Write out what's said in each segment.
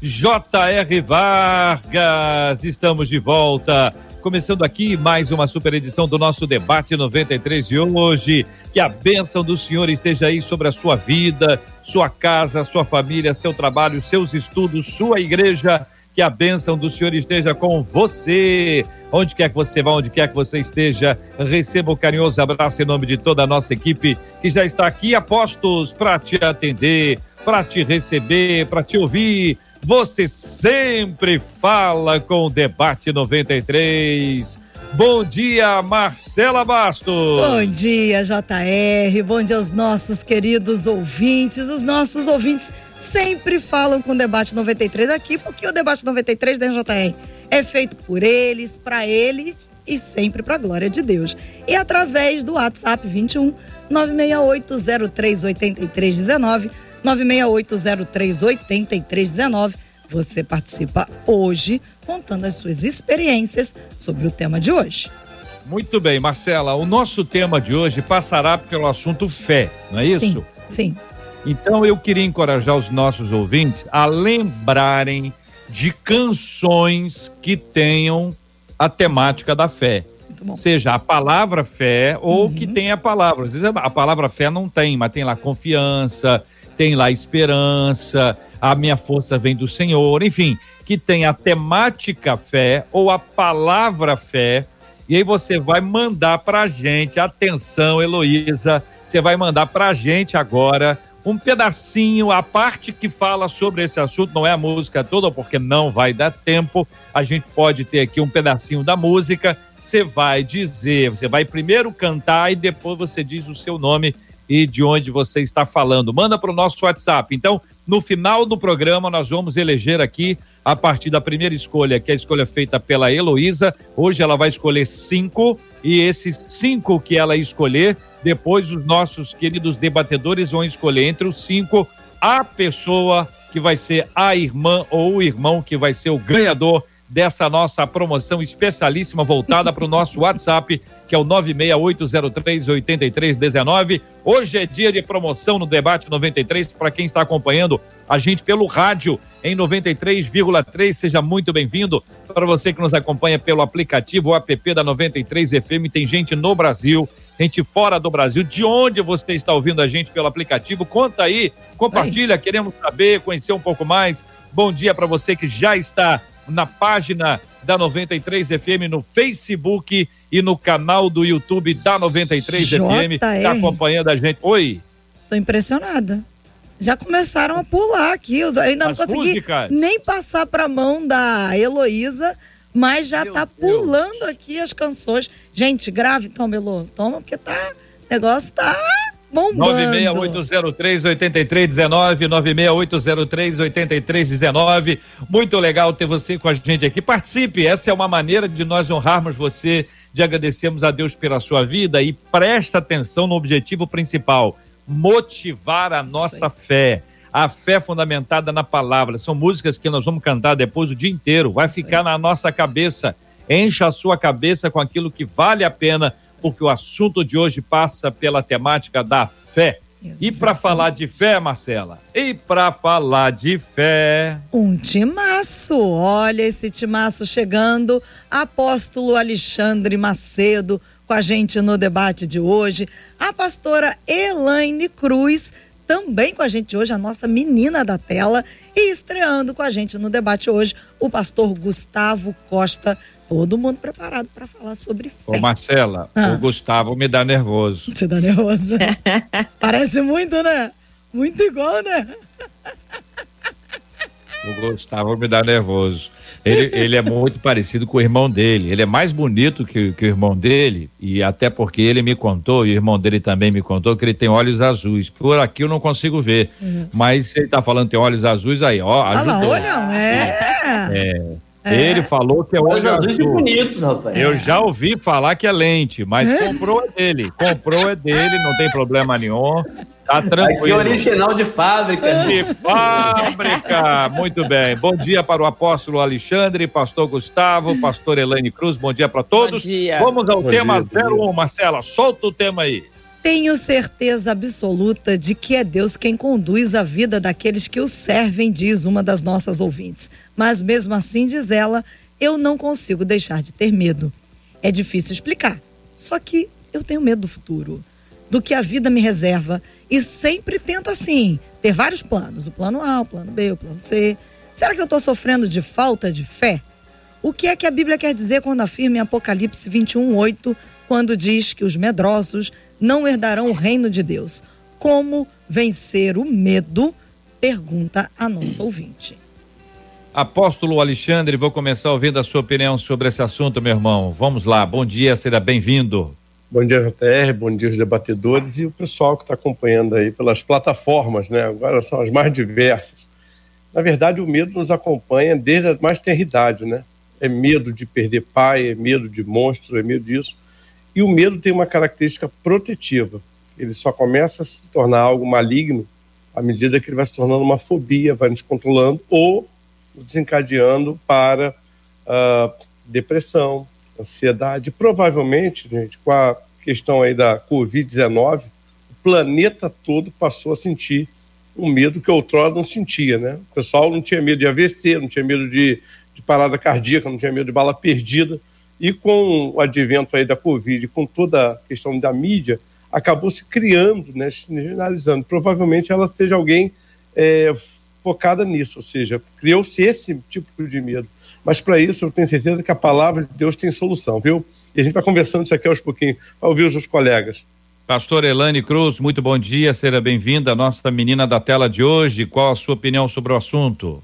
J.R. Vargas. Estamos de volta começando aqui mais uma super edição do nosso debate 93 de hoje. Que a bênção do Senhor esteja aí sobre a sua vida, sua casa, sua família, seu trabalho, seus estudos, sua igreja. Que a bênção do Senhor esteja com você. Onde quer que você vá, onde quer que você esteja, receba um carinhoso abraço em nome de toda a nossa equipe que já está aqui a postos para te atender, para te receber, para te ouvir você sempre fala com o Debate 93. Bom dia, Marcela Bastos. Bom dia, JR. Bom dia aos nossos queridos ouvintes. Os nossos ouvintes sempre falam com o Debate 93 aqui, porque o Debate 93 da JR é feito por eles, para ele e sempre para a glória de Deus. E através do WhatsApp 21 968038319 968038319. Você participa hoje contando as suas experiências sobre o tema de hoje. Muito bem, Marcela. O nosso tema de hoje passará pelo assunto fé, não é sim, isso? Sim. Então eu queria encorajar os nossos ouvintes a lembrarem de canções que tenham a temática da fé. Seja a palavra fé ou uhum. que tenha a palavra. Às vezes a palavra fé não tem, mas tem lá confiança, tem lá esperança, a minha força vem do Senhor, enfim, que tem a temática fé ou a palavra fé. E aí você vai mandar pra gente, atenção, Heloísa, você vai mandar pra gente agora um pedacinho, a parte que fala sobre esse assunto, não é a música toda, porque não vai dar tempo. A gente pode ter aqui um pedacinho da música. Você vai dizer, você vai primeiro cantar e depois você diz o seu nome e de onde você está falando. Manda para o nosso WhatsApp. Então, no final do programa, nós vamos eleger aqui, a partir da primeira escolha, que é a escolha feita pela Heloísa. Hoje ela vai escolher cinco, e esses cinco que ela escolher, depois os nossos queridos debatedores vão escolher entre os cinco a pessoa que vai ser a irmã ou o irmão que vai ser o ganhador dessa nossa promoção especialíssima voltada para o nosso WhatsApp, que é o 968038319. Hoje é dia de promoção no Debate 93 para quem está acompanhando a gente pelo rádio em 93,3. Seja muito bem-vindo. Para você que nos acompanha pelo aplicativo app da 93 FM, tem gente no Brasil, gente fora do Brasil. De onde você está ouvindo a gente pelo aplicativo? Conta aí, compartilha, queremos saber, conhecer um pouco mais. Bom dia para você que já está na página da 93 FM no Facebook e no canal do YouTube da 93 JR. FM. Está acompanhando a gente. Oi. Tô impressionada. Já começaram a pular aqui. Eu ainda As não consegui músicas. nem passar para a mão da Heloísa, mas já Meu tá pulando Deus. aqui as canções. Gente, grave, então, Belo. Toma, porque tá. O negócio tá bombando. 96803-8319, 96803-8319. Muito legal ter você com a gente aqui. Participe, essa é uma maneira de nós honrarmos você, de agradecermos a Deus pela sua vida e presta atenção no objetivo principal: motivar a nossa fé. A fé fundamentada na palavra. São músicas que nós vamos cantar depois o dia inteiro. Vai ficar na nossa cabeça. Encha a sua cabeça com aquilo que vale a pena porque o assunto de hoje passa pela temática da fé. Exatamente. E para falar de fé, Marcela? E para falar de fé. Um timaço. Olha esse timaço chegando. Apóstolo Alexandre Macedo com a gente no debate de hoje. A pastora Elaine Cruz também com a gente hoje, a nossa menina da tela. E estreando com a gente no debate hoje, o pastor Gustavo Costa. Todo mundo preparado para falar sobre fé. Ô Marcela, ah. o Gustavo me dá nervoso. Te dá nervoso? Parece muito, né? Muito igual, né? o Gustavo me dá nervoso. Ele, ele, é muito parecido com o irmão dele. Ele é mais bonito que, que, o irmão dele, e até porque ele me contou, e o irmão dele também me contou, que ele tem olhos azuis. Por aqui eu não consigo ver. Uhum. Mas ele tá falando que tem olhos azuis aí, ó. Ajudou. Olha, é. é. É. Ele falou que é olho azul. bonitos, rapaz. Eu já ouvi falar que é lente, mas é. comprou é dele. Comprou é dele, não tem problema nenhum. Tá tranquilo. Aqui é original de fábrica. De fábrica. Muito bem. Bom dia para o apóstolo Alexandre, pastor Gustavo, pastor Elaine Cruz. Bom dia para todos. Bom dia. Vamos ao Bom tema dia, 01, Marcela. Solta o tema aí. Tenho certeza absoluta de que é Deus quem conduz a vida daqueles que o servem, diz uma das nossas ouvintes. Mas mesmo assim, diz ela, eu não consigo deixar de ter medo. É difícil explicar. Só que eu tenho medo do futuro, do que a vida me reserva e sempre tento assim, ter vários planos, o plano A, o plano B, o plano C. Será que eu estou sofrendo de falta de fé? O que é que a Bíblia quer dizer quando afirma em Apocalipse 21:8 quando diz que os medrosos não herdarão o reino de Deus. Como vencer o medo? Pergunta a nossa ouvinte. Apóstolo Alexandre, vou começar ouvindo a sua opinião sobre esse assunto, meu irmão. Vamos lá, bom dia, seja bem-vindo. Bom dia, JR, bom dia os debatedores e o pessoal que está acompanhando aí pelas plataformas, né? Agora são as mais diversas. Na verdade, o medo nos acompanha desde a mais tenra idade, né? É medo de perder pai, é medo de monstro, é medo disso. E o medo tem uma característica protetiva. Ele só começa a se tornar algo maligno à medida que ele vai se tornando uma fobia, vai nos controlando ou desencadeando para uh, depressão, ansiedade. Provavelmente, gente, com a questão aí da Covid-19, o planeta todo passou a sentir um medo que outrora não sentia, né? O pessoal não tinha medo de AVC, não tinha medo de, de parada cardíaca, não tinha medo de bala perdida. E com o advento aí da Covid, com toda a questão da mídia, acabou se criando, né, generalizando. Provavelmente ela seja alguém é, focada nisso, ou seja, criou-se esse tipo de medo. Mas para isso eu tenho certeza que a palavra de Deus tem solução, viu? E a gente vai conversando isso aqui aos pouquinhos, para ouvir os colegas. Pastor Elane Cruz, muito bom dia, seja bem-vinda, nossa menina da tela de hoje. Qual a sua opinião sobre o assunto?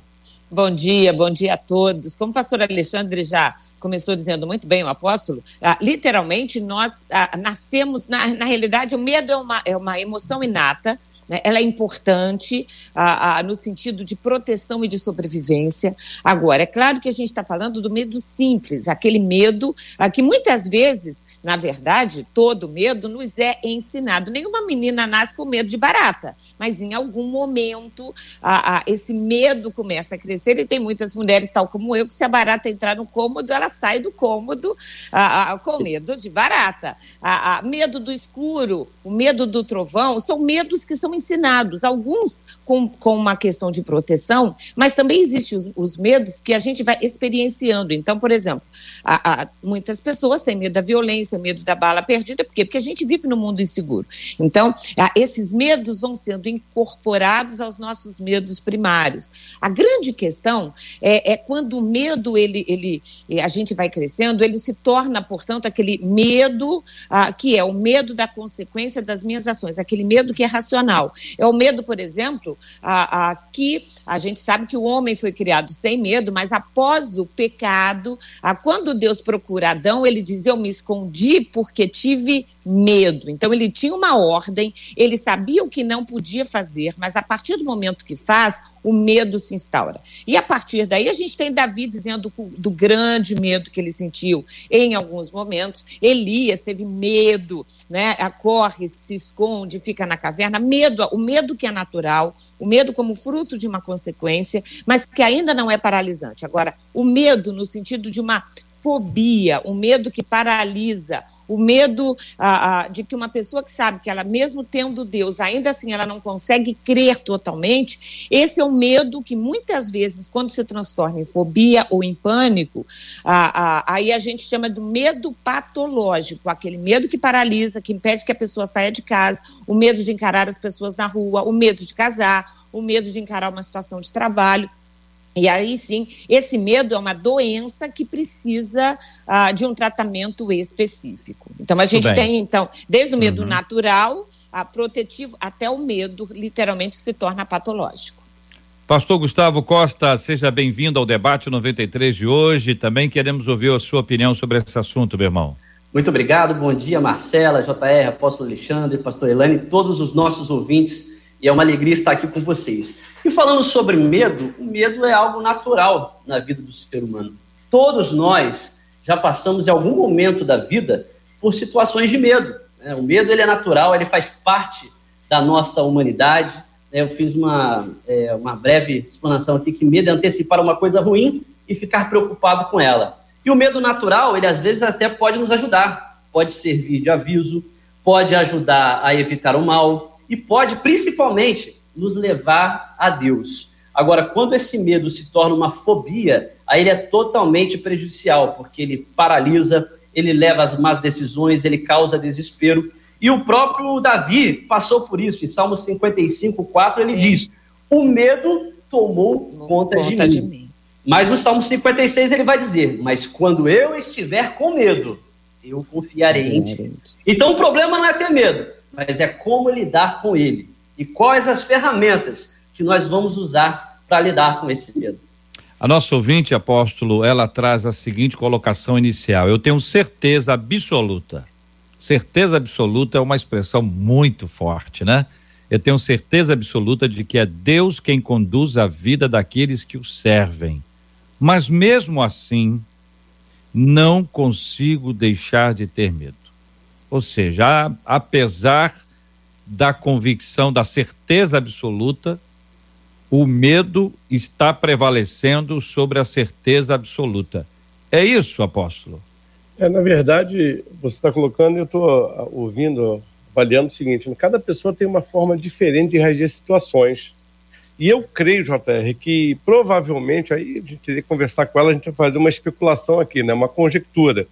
Bom dia, bom dia a todos. Como o pastor Alexandre já começou dizendo muito bem, o apóstolo, ah, literalmente nós ah, nascemos, na, na realidade, o medo é uma, é uma emoção inata, né? ela é importante ah, ah, no sentido de proteção e de sobrevivência. Agora, é claro que a gente está falando do medo simples, aquele medo ah, que muitas vezes, na verdade, todo medo nos é ensinado. Nenhuma menina nasce com medo de barata, mas em algum momento esse medo começa a crescer e tem muitas mulheres, tal como eu, que se a barata entrar no cômodo, ela sai do cômodo com medo de barata. medo do escuro, o medo do trovão, são medos que são ensinados, alguns com, com uma questão de proteção, mas também existem os, os medos que a gente vai experienciando. Então, por exemplo, a, a, muitas pessoas têm medo da violência, medo da bala perdida, por quê? Porque a gente vive num mundo inseguro. Então, a, esses medos vão sendo incorporados aos nossos medos primários. A grande questão é, é quando o medo, ele, ele, a gente vai crescendo, ele se torna, portanto, aquele medo ah, que é o medo da consequência das minhas ações, aquele medo que é racional. É o medo, por exemplo, a, a, que a gente sabe que o homem foi criado sem medo, mas após o pecado, a, quando Deus procura Adão, ele diz: Eu me escondi porque tive medo. Então ele tinha uma ordem, ele sabia o que não podia fazer, mas a partir do momento que faz, o medo se instaura. E a partir daí a gente tem Davi dizendo do grande medo que ele sentiu em alguns momentos. Elias teve medo, né? Corre, se esconde, fica na caverna. Medo, o medo que é natural, o medo como fruto de uma consequência, mas que ainda não é paralisante. Agora, o medo no sentido de uma fobia, o medo que paralisa, o medo ah, de que uma pessoa que sabe que ela, mesmo tendo Deus, ainda assim ela não consegue crer totalmente, esse é o medo que muitas vezes, quando se transforma em fobia ou em pânico, ah, ah aí a gente chama do medo patológico, aquele medo que paralisa, que impede que a pessoa saia de casa, o medo de encarar as pessoas na rua, o medo de casar, o medo de encarar uma situação de trabalho. E aí sim, esse medo é uma doença que precisa uh, de um tratamento específico. Então a gente tem, então, desde o medo uhum. natural, a protetivo, até o medo, literalmente, que se torna patológico. Pastor Gustavo Costa, seja bem-vindo ao debate 93 de hoje. Também queremos ouvir a sua opinião sobre esse assunto, meu irmão. Muito obrigado. Bom dia, Marcela, JR, Apóstolo Alexandre, Pastor Elane, todos os nossos ouvintes. E é uma alegria estar aqui com vocês. E falando sobre medo, o medo é algo natural na vida do ser humano. Todos nós já passamos em algum momento da vida por situações de medo. Né? O medo ele é natural, ele faz parte da nossa humanidade eu fiz uma, é, uma breve explanação aqui que medo é antecipar uma coisa ruim e ficar preocupado com ela. E o medo natural, ele às vezes até pode nos ajudar, pode servir de aviso, pode ajudar a evitar o mal e pode principalmente nos levar a Deus. Agora, quando esse medo se torna uma fobia, aí ele é totalmente prejudicial, porque ele paralisa, ele leva às más decisões, ele causa desespero e o próprio Davi passou por isso. Em Salmo 55, 4, ele Sim. diz: O medo tomou conta, conta de, mim. de, mim. Mas no Salmo 56 ele vai dizer: Mas quando eu estiver com medo, eu confiarei em ti. Então o problema não é ter medo, mas é como lidar com ele. E quais as ferramentas que nós vamos usar para lidar com esse medo. A nossa ouvinte, apóstolo, ela traz a seguinte colocação inicial: Eu tenho certeza absoluta certeza absoluta é uma expressão muito forte, né? Eu tenho certeza absoluta de que é Deus quem conduz a vida daqueles que o servem. Mas mesmo assim, não consigo deixar de ter medo. Ou seja, apesar da convicção, da certeza absoluta, o medo está prevalecendo sobre a certeza absoluta. É isso, apóstolo? É, na verdade, você está colocando, eu estou ah, ouvindo, avaliando o seguinte: cada pessoa tem uma forma diferente de reagir a situações. E eu creio, JR, que provavelmente, aí a gente teria que conversar com ela, a gente vai fazer uma especulação aqui, né, uma conjectura.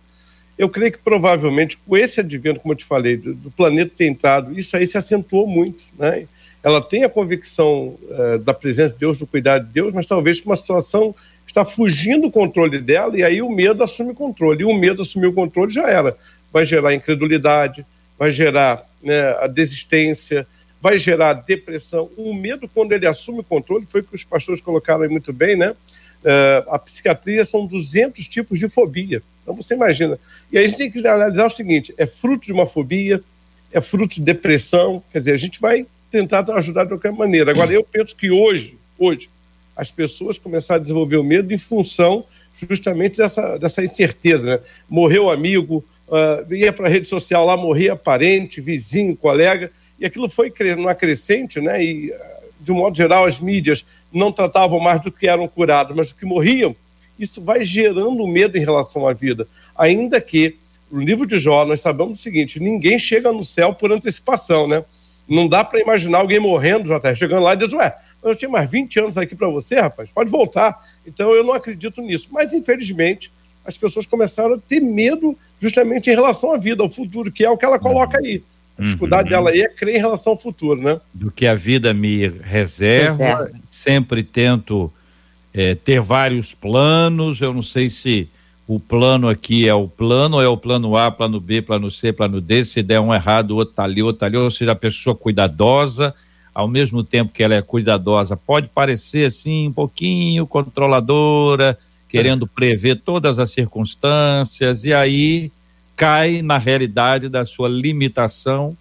Eu creio que provavelmente, com esse advento, como eu te falei, do, do planeta ter entrado, isso aí se acentuou muito. Né? Ela tem a convicção uh, da presença de Deus, do cuidado de Deus, mas talvez uma situação está fugindo do controle dela e aí o medo assume o controle. E o medo assumir o controle já era. Vai gerar incredulidade, vai gerar né, a desistência, vai gerar depressão. O medo, quando ele assume o controle, foi o que os pastores colocaram aí muito bem, né? Uh, a psiquiatria são 200 tipos de fobia. Então você imagina. E aí a gente tem que analisar o seguinte: é fruto de uma fobia, é fruto de depressão. Quer dizer, a gente vai tentar ajudar de qualquer maneira. Agora, eu penso que hoje, hoje, as pessoas começaram a desenvolver o medo em função justamente dessa, dessa incerteza. Né? Morreu amigo, uh, ia para a rede social lá, morria parente, vizinho, colega, e aquilo foi numa crescente, né? e de um modo geral as mídias não tratavam mais do que eram curados, mas do que morriam. Isso vai gerando medo em relação à vida, ainda que no livro de Jó nós sabemos o seguinte: ninguém chega no céu por antecipação, né? Não dá para imaginar alguém morrendo, já tá chegando lá e diz, ué, eu tinha mais 20 anos aqui para você, rapaz, pode voltar. Então eu não acredito nisso. Mas, infelizmente, as pessoas começaram a ter medo justamente em relação à vida, ao futuro, que é o que ela coloca aí. A dificuldade uhum. dela aí é crer em relação ao futuro, né? Do que a vida me reserva, reserva. sempre tento é, ter vários planos, eu não sei se o plano aqui é o plano, ou é o plano A, plano B, plano C, plano D, se der um errado, o outro tá ali, outro tá ali, ou seja, a pessoa cuidadosa, ao mesmo tempo que ela é cuidadosa, pode parecer assim um pouquinho controladora, querendo prever todas as circunstâncias, e aí cai na realidade da sua limitação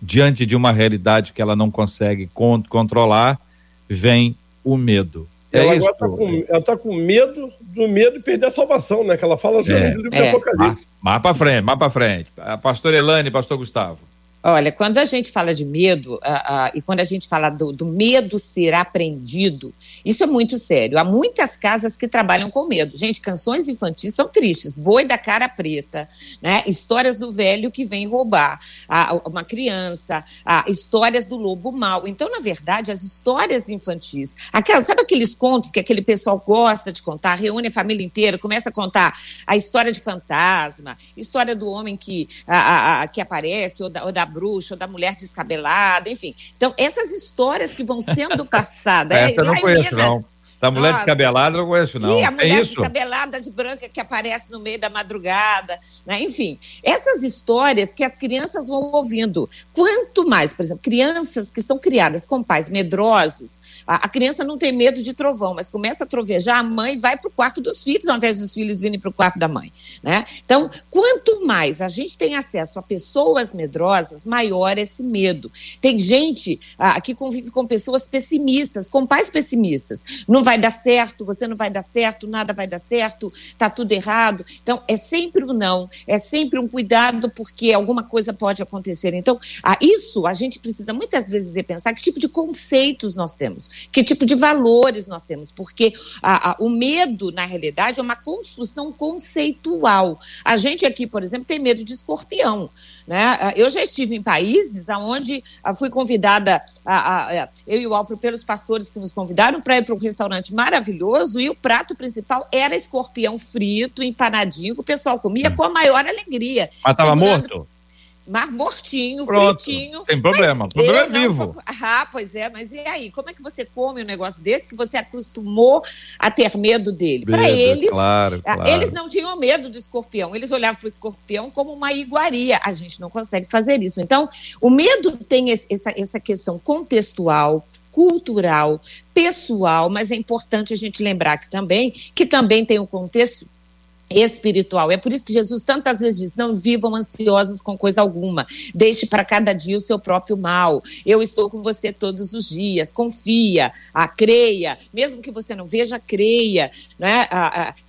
diante de uma realidade que ela não consegue controlar, vem o medo. É ela agora está com, ela tá com medo do medo de perder a salvação, né? Que ela fala já é, no livro é. Apocalipse. Mais para frente, mais para frente. A pastor Elane, pastor Gustavo. Olha, quando a gente fala de medo, uh, uh, e quando a gente fala do, do, medo ser aprendido, isso é muito sério. Há muitas casas que trabalham com medo. Gente, canções infantis são tristes. Boi da cara preta, né? Histórias do velho que vem roubar uh, uma criança, histórias do lobo mau. Então, na verdade, as histórias infantis, aquelas, sabe aqueles contos que aquele pessoal gosta de contar, reúne a família inteira, começa a contar a história de fantasma, história do homem que, que aparece, ou da, ou da bruxa, ou da mulher descabelada, enfim. Então, essas histórias que vão sendo passadas. Essa eu não conheço, Minas, não. Da mulher Nossa. descabelada não conheço, não. E a mulher é isso? descabelada de branca que aparece no meio da madrugada, né? Enfim, essas histórias que as crianças vão ouvindo. Quanto mais, por exemplo, crianças que são criadas com pais medrosos, a, a criança não tem medo de trovão, mas começa a trovejar, a mãe vai para o quarto dos filhos, ao invés dos filhos virem para o quarto da mãe, né? Então, quanto mais a gente tem acesso a pessoas medrosas, maior esse medo. Tem gente ah, que convive com pessoas pessimistas, com pais pessimistas. Não vai dar certo, você não vai dar certo, nada vai dar certo, tá tudo errado. Então, é sempre um não, é sempre um cuidado, porque alguma coisa pode acontecer. Então, ah, isso a gente precisa muitas vezes repensar que tipo de conceitos nós temos, que tipo de valores nós temos, porque ah, ah, o medo, na realidade, é uma construção conceitual. A gente aqui, por exemplo, tem medo de escorpião. Né? Ah, eu já estive em países onde ah, fui convidada, a, a, eu e o Alfredo, pelos pastores que nos convidaram para ir para um restaurante maravilhoso e o prato principal era escorpião frito, empanadinho, que o pessoal comia com a maior alegria. Mas estava morto? Mar mortinho, Pronto, fritinho. Tem problema, o problema é vivo. ah, pois é, mas e aí? Como é que você come um negócio desse que você acostumou a ter medo dele? Para eles, claro, ah, claro. eles não tinham medo do escorpião, eles olhavam para o escorpião como uma iguaria. A gente não consegue fazer isso. Então, o medo tem essa, essa questão contextual, cultural, pessoal, mas é importante a gente lembrar que também que também tem o contexto espiritual. É por isso que Jesus tantas vezes diz: não vivam ansiosos com coisa alguma, deixe para cada dia o seu próprio mal. Eu estou com você todos os dias, confia, a creia, mesmo que você não veja, creia. Né?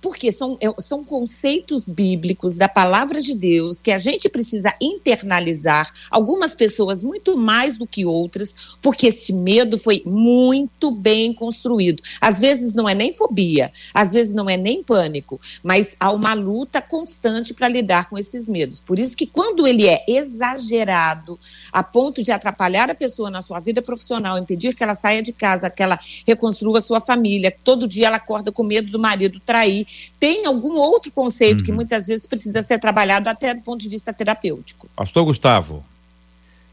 porque são, é, são conceitos bíblicos da palavra de Deus que a gente precisa internalizar, algumas pessoas muito mais do que outras, porque esse medo foi muito bem construído. Às vezes não é nem fobia, às vezes não é nem pânico, mas há uma luta constante para lidar com esses medos. Por isso que quando ele é exagerado a ponto de atrapalhar a pessoa na sua vida profissional, impedir que ela saia de casa, que ela reconstrua sua família, todo dia ela acorda com medo do marido trair, tem algum outro conceito uhum. que muitas vezes precisa ser trabalhado até do ponto de vista terapêutico. Pastor Gustavo.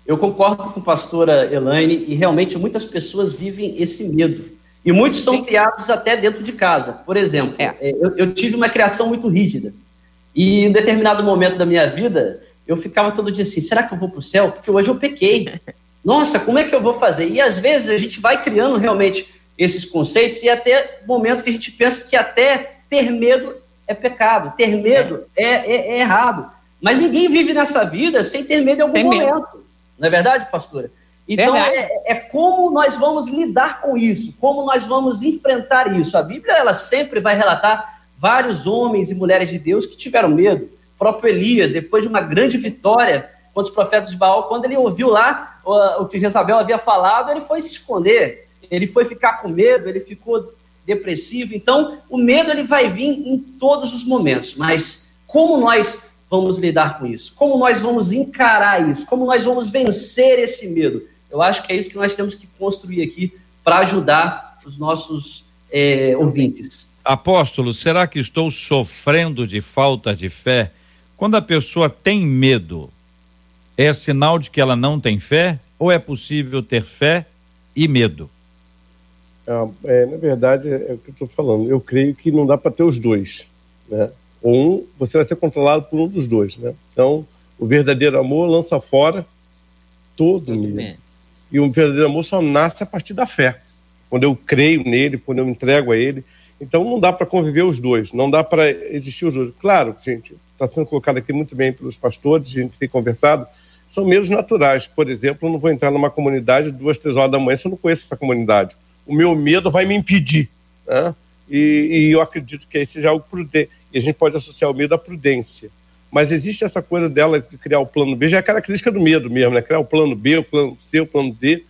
Eu concordo com a pastora Elaine e realmente muitas pessoas vivem esse medo. E muitos são Sim. criados até dentro de casa. Por exemplo, é. é. eu, eu, tive uma criação muito rígida. E em determinado momento da minha vida, eu ficava todo dia assim: será que eu vou para o céu? Porque hoje eu pequei. Nossa, como é que eu vou fazer? E às vezes a gente vai criando realmente esses conceitos e até momentos que a gente pensa que até ter medo é pecado, ter medo é, é, é, é errado. Mas ninguém vive nessa vida sem ter medo em algum Tem momento. Medo. Não é verdade, pastora? Então, é, é, como nós vamos lidar com isso, como nós vamos enfrentar isso. A Bíblia, ela sempre vai relatar vários homens e mulheres de Deus que tiveram medo. O próprio Elias, depois de uma grande vitória contra os profetas de Baal, quando ele ouviu lá o, o que Jezabel havia falado, ele foi se esconder, ele foi ficar com medo, ele ficou depressivo. Então, o medo ele vai vir em todos os momentos, mas como nós vamos lidar com isso? Como nós vamos encarar isso? Como nós vamos vencer esse medo? Eu acho que é isso que nós temos que construir aqui para ajudar os nossos é, ouvintes. Apóstolo, será que estou sofrendo de falta de fé? Quando a pessoa tem medo, é sinal de que ela não tem fé? Ou é possível ter fé e medo? É, é na verdade, é o que eu estou falando. Eu creio que não dá para ter os dois. Né? um, você vai ser controlado por um dos dois. Né? Então, o verdadeiro amor lança fora todo medo. E o verdadeiro amor só nasce a partir da fé. Quando eu creio nele, quando eu me entrego a ele. Então não dá para conviver os dois, não dá para existir os dois. Claro, gente, está sendo colocado aqui muito bem pelos pastores, a gente tem conversado, são meios naturais. Por exemplo, eu não vou entrar numa comunidade duas, três horas da manhã se eu não conheço essa comunidade. O meu medo vai me impedir. Né? E, e eu acredito que aí seja algo prudente. E a gente pode associar o medo à prudência. Mas existe essa coisa dela de criar o plano B, já é a característica do medo mesmo, né? Criar o plano B, o plano C, o plano D.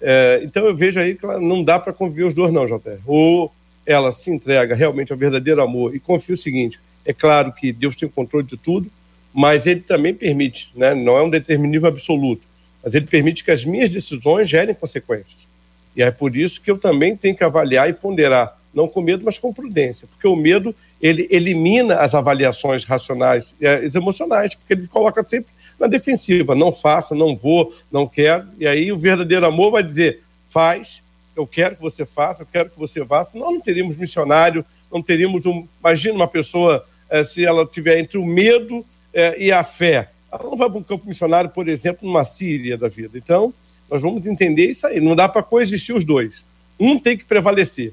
É, então eu vejo aí que não dá para conviver os dois, não, JR. Ou ela se entrega realmente ao verdadeiro amor e confia o seguinte: é claro que Deus tem o controle de tudo, mas ele também permite, né? não é um determinismo absoluto, mas ele permite que as minhas decisões gerem consequências. E é por isso que eu também tenho que avaliar e ponderar, não com medo, mas com prudência, porque o medo ele elimina as avaliações racionais e as emocionais, porque ele coloca sempre na defensiva, não faça, não vou, não quero, e aí o verdadeiro amor vai dizer, faz, eu quero que você faça, eu quero que você vá, senão não teríamos missionário, não teríamos um. Imagina uma pessoa, é, se ela tiver entre o medo é, e a fé. Ela não vai para um campo missionário, por exemplo, numa Síria da vida. Então, nós vamos entender isso aí. Não dá para coexistir os dois. Um tem que prevalecer.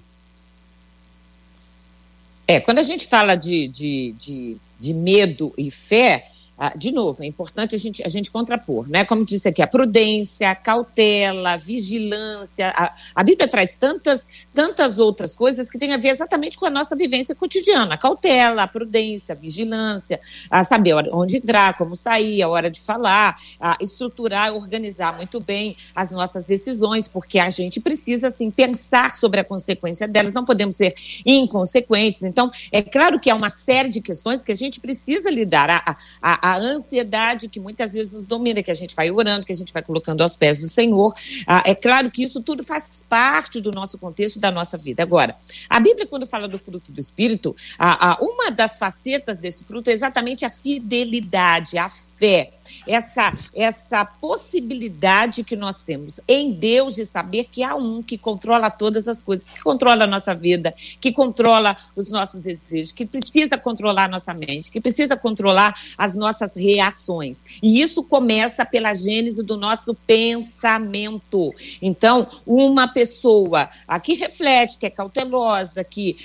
É, quando a gente fala de, de, de, de medo e fé, ah, de novo, é importante a gente, a gente contrapor, né? Como disse aqui, a prudência, a cautela, a vigilância. A, a, Bíblia traz tantas, tantas outras coisas que têm a ver exatamente com a nossa vivência cotidiana. A cautela, a prudência, a vigilância, a saber onde entrar, como sair, a hora de falar, a estruturar, organizar muito bem as nossas decisões, porque a gente precisa, assim, pensar sobre a consequência delas, não podemos ser inconsequentes. Então, é claro que há uma série de questões que a gente precisa lidar. A, a, a ansiedade que muitas vezes nos domina, que a gente vai orando, que a gente vai colocando aos pés do Senhor. Ah, é claro que isso tudo faz parte do nosso contexto, da nossa vida. Agora, a Bíblia, quando fala do fruto do Espírito, ah, ah, uma das facetas desse fruto é exatamente a fidelidade, a fé essa, essa possibilidade que nós temos em Deus de saber que há um que controla todas as coisas, que controla a nossa vida, que controla os nossos desejos, que precisa controlar a nossa mente, que precisa controlar as nossas reações. E isso começa pela gênese do nosso pensamento. Então, uma pessoa que reflete, que é cautelosa, que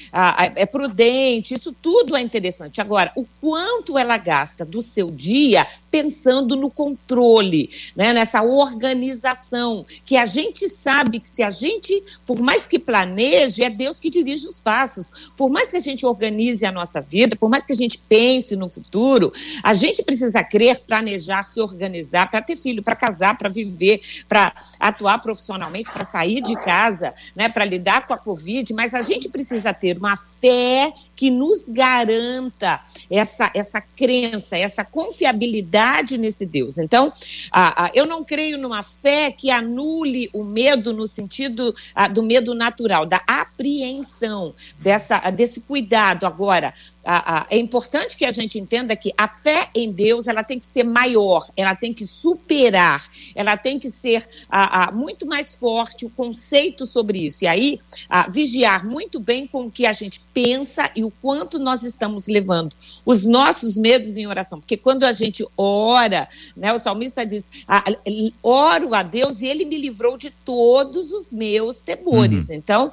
é prudente, isso tudo é interessante. Agora, o quanto ela gasta do seu dia pensando no controle, né, nessa organização, que a gente sabe que se a gente, por mais que planeje, é Deus que dirige os passos. Por mais que a gente organize a nossa vida, por mais que a gente pense no futuro, a gente precisa crer, planejar, se organizar para ter filho, para casar, para viver, para atuar profissionalmente, para sair de casa, né, para lidar com a Covid, mas a gente precisa ter uma fé que nos garanta essa, essa crença, essa confiabilidade nesse Deus. Então, ah, ah, eu não creio numa fé que anule o medo no sentido ah, do medo natural, da apreensão, dessa, desse cuidado. Agora, é importante que a gente entenda que a fé em Deus ela tem que ser maior, ela tem que superar, ela tem que ser muito mais forte o conceito sobre isso. E aí, vigiar muito bem com o que a gente pensa e o quanto nós estamos levando os nossos medos em oração. Porque quando a gente ora, né, o salmista diz: oro a Deus e ele me livrou de todos os meus temores. Uhum. Então,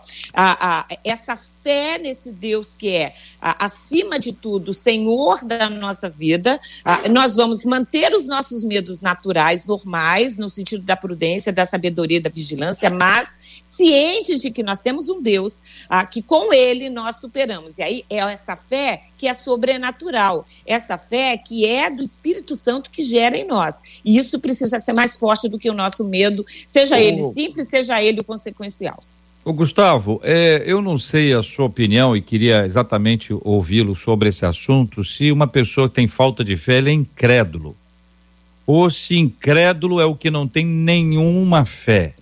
essa fé nesse Deus que é acima acima de tudo, Senhor da nossa vida. Ah, nós vamos manter os nossos medos naturais, normais, no sentido da prudência, da sabedoria, da vigilância, mas cientes de que nós temos um Deus ah, que com ele nós superamos. E aí é essa fé que é sobrenatural, essa fé que é do Espírito Santo que gera em nós. E isso precisa ser mais forte do que o nosso medo, seja ele simples, seja ele o consequencial. Ô Gustavo, é, eu não sei a sua opinião e queria exatamente ouvi-lo sobre esse assunto. Se uma pessoa que tem falta de fé é incrédulo, ou se incrédulo é o que não tem nenhuma fé.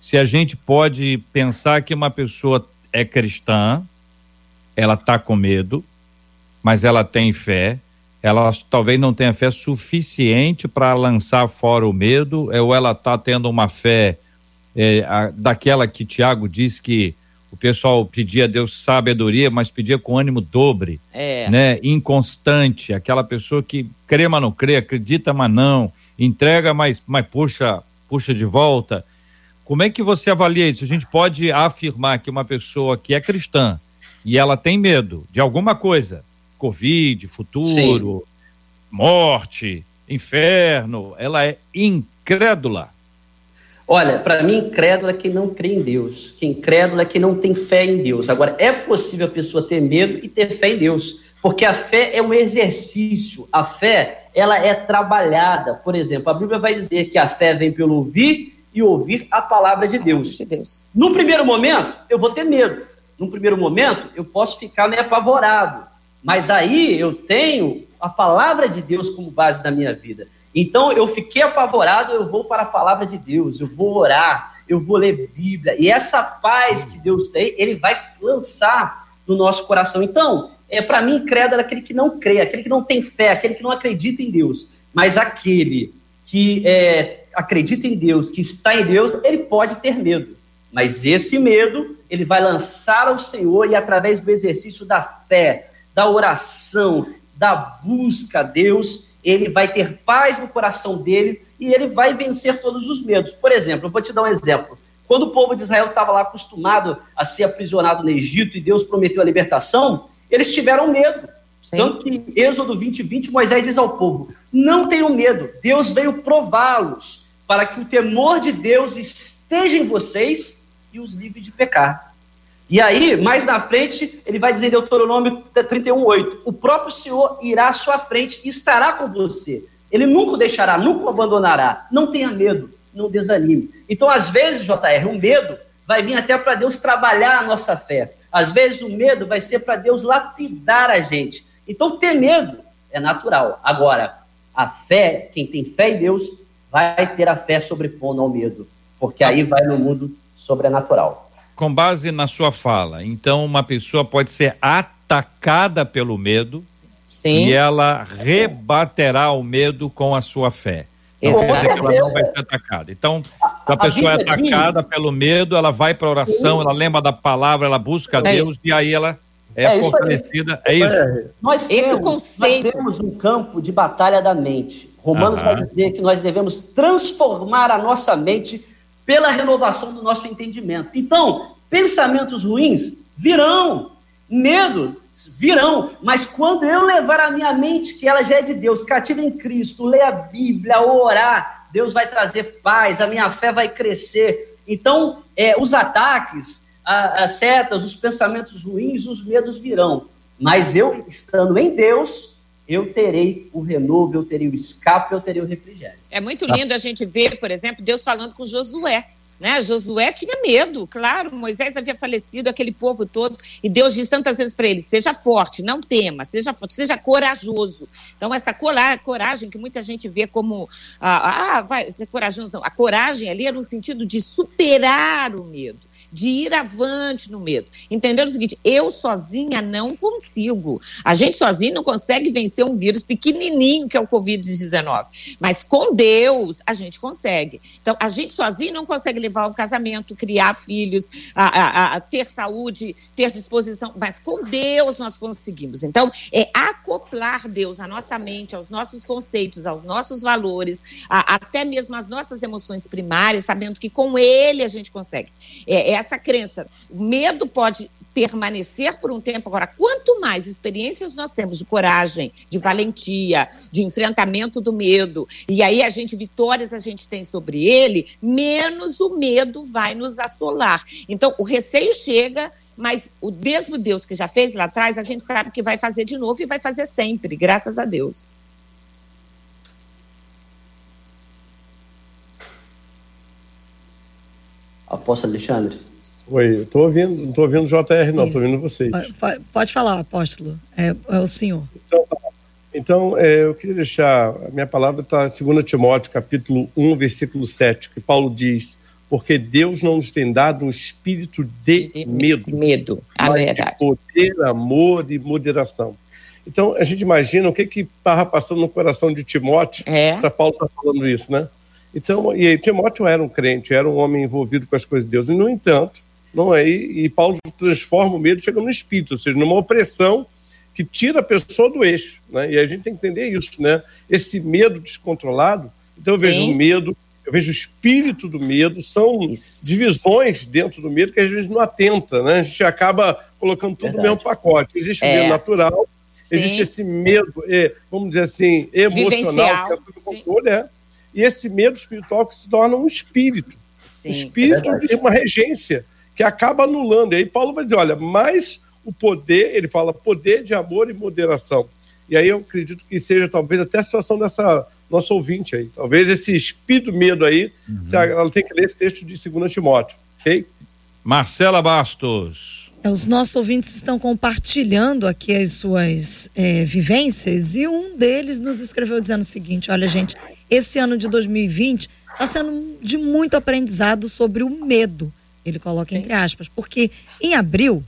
Se a gente pode pensar que uma pessoa é cristã, ela está com medo, mas ela tem fé, ela talvez não tenha fé suficiente para lançar fora o medo, ou ela está tendo uma fé é, a, daquela que Tiago diz que o pessoal pedia a Deus sabedoria, mas pedia com ânimo dobre, é. né? Inconstante, aquela pessoa que crê, mas não crê, acredita, mas não, entrega, mas, mas puxa, puxa de volta. Como é que você avalia isso? A gente pode afirmar que uma pessoa que é cristã e ela tem medo de alguma coisa, Covid, futuro, Sim. morte, inferno, ela é incrédula. Olha, para mim, incrédulo é quem não crê em Deus. Quem incrédulo é quem não tem fé em Deus. Agora, é possível a pessoa ter medo e ter fé em Deus, porque a fé é um exercício. A fé, ela é trabalhada. Por exemplo, a Bíblia vai dizer que a fé vem pelo ouvir e ouvir a palavra de Deus. De Deus. No primeiro momento, eu vou ter medo. No primeiro momento, eu posso ficar meio apavorado. Mas aí eu tenho a palavra de Deus como base da minha vida. Então eu fiquei apavorado, eu vou para a palavra de Deus, eu vou orar, eu vou ler Bíblia. E essa paz que Deus tem, ele vai lançar no nosso coração. Então, é para mim, credo é aquele que não crê, aquele que não tem fé, aquele que não acredita em Deus. Mas aquele que é, acredita em Deus, que está em Deus, ele pode ter medo. Mas esse medo, ele vai lançar ao Senhor e através do exercício da fé, da oração, da busca a Deus, ele vai ter paz no coração dele e ele vai vencer todos os medos. Por exemplo, eu vou te dar um exemplo. Quando o povo de Israel estava lá acostumado a ser aprisionado no Egito e Deus prometeu a libertação, eles tiveram medo. Sim. Tanto que Êxodo 20, 20, Moisés diz ao povo: Não tenham medo, Deus veio prová-los, para que o temor de Deus esteja em vocês e os livre de pecar. E aí, mais na frente, ele vai dizer em Deuteronômio 31, 8: O próprio Senhor irá à sua frente e estará com você. Ele nunca o deixará, nunca o abandonará. Não tenha medo, não desanime. Então, às vezes, JR, o medo vai vir até para Deus trabalhar a nossa fé. Às vezes, o medo vai ser para Deus lapidar a gente. Então, ter medo é natural. Agora, a fé, quem tem fé em Deus, vai ter a fé sobrepondo ao medo, porque aí vai no mundo sobrenatural com base na sua fala, então uma pessoa pode ser atacada pelo medo Sim. e ela rebaterá o medo com a sua fé. Então, ela não vai ser atacada. Então, se a, a pessoa é atacada pelo medo, ela vai para a oração, Sim. ela lembra da palavra, ela busca é. Deus e aí ela é, é fortalecida. É isso. É. Nós temos, Esse conceito. nós temos um campo de batalha da mente. Romanos vai dizer que nós devemos transformar a nossa mente pela renovação do nosso entendimento. Então, pensamentos ruins virão, medo virão, mas quando eu levar a minha mente, que ela já é de Deus, cativa em Cristo, ler a Bíblia, orar, Deus vai trazer paz, a minha fé vai crescer. Então, é, os ataques, as setas, os pensamentos ruins, os medos virão. Mas eu, estando em Deus, eu terei o renovo, eu terei o escape, eu terei o refrigério. É muito lindo a gente ver, por exemplo, Deus falando com Josué. Né? Josué tinha medo, claro, Moisés havia falecido, aquele povo todo, e Deus diz tantas vezes para ele: seja forte, não tema, seja forte, seja corajoso. Então, essa coragem que muita gente vê como, ah, ah vai ser corajoso, não. A coragem ali era no sentido de superar o medo de ir avante no medo. Entendendo o seguinte, eu sozinha não consigo. A gente sozinho não consegue vencer um vírus pequenininho que é o Covid-19. Mas com Deus, a gente consegue. Então, a gente sozinho não consegue levar um casamento, criar filhos, a, a, a ter saúde, ter disposição. Mas com Deus nós conseguimos. Então, é acoplar Deus à nossa mente, aos nossos conceitos, aos nossos valores, a, até mesmo às nossas emoções primárias, sabendo que com Ele a gente consegue. É, é essa crença. O medo pode permanecer por um tempo. Agora, quanto mais experiências nós temos de coragem, de valentia, de enfrentamento do medo, e aí a gente, vitórias a gente tem sobre ele, menos o medo vai nos assolar. Então, o receio chega, mas o mesmo Deus que já fez lá atrás, a gente sabe que vai fazer de novo e vai fazer sempre, graças a Deus. Apóstolo Alexandre. Oi, estou ouvindo, não estou ouvindo o JR, não, estou ouvindo vocês. Pode, pode, falar, apóstolo, é, é o senhor. Então, então é, eu queria deixar, a minha palavra está em 2 Timóteo, capítulo 1, versículo 7, que Paulo diz, porque Deus não nos tem dado um espírito de, de medo. Medo, a verdade. De poder, amor e moderação. Então, a gente imagina o que que estava passando no coração de Timóteo é. para Paulo estar tá falando isso, né? Então, e Timóteo era um crente, era um homem envolvido com as coisas de Deus. E, no entanto, não é? E, e Paulo transforma o medo chega no espírito, ou seja, numa opressão que tira a pessoa do eixo, né? E a gente tem que entender isso, né? Esse medo descontrolado. Então eu vejo Sim. o medo, eu vejo o espírito do medo, são isso. divisões dentro do medo que às vezes não atenta, né? A gente acaba colocando tudo Verdade. no mesmo pacote. Existe é. o medo natural, Sim. existe esse medo, é, vamos dizer assim, emocional, que é tudo controle, é. E esse medo espiritual que se torna um espírito. Sim, um espírito é de uma regência que acaba anulando. E aí Paulo vai dizer: olha, mais o poder, ele fala poder de amor e moderação. E aí eu acredito que seja talvez até a situação dessa nossa ouvinte aí. Talvez esse espírito medo aí, uhum. ela tem que ler esse texto de 2 Timóteo, ok? Marcela Bastos. É, os nossos ouvintes estão compartilhando aqui as suas é, vivências e um deles nos escreveu dizendo o seguinte: olha, gente, esse ano de 2020 está sendo de muito aprendizado sobre o medo. Ele coloca entre aspas, porque em abril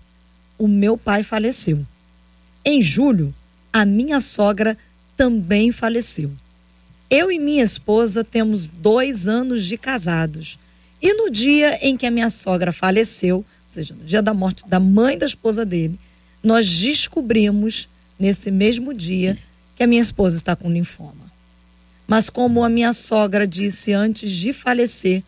o meu pai faleceu. Em julho, a minha sogra também faleceu. Eu e minha esposa temos dois anos de casados E no dia em que a minha sogra faleceu, seja, no dia da morte da mãe da esposa dele, nós descobrimos nesse mesmo dia que a minha esposa está com linfoma. Mas como a minha sogra disse antes de falecer,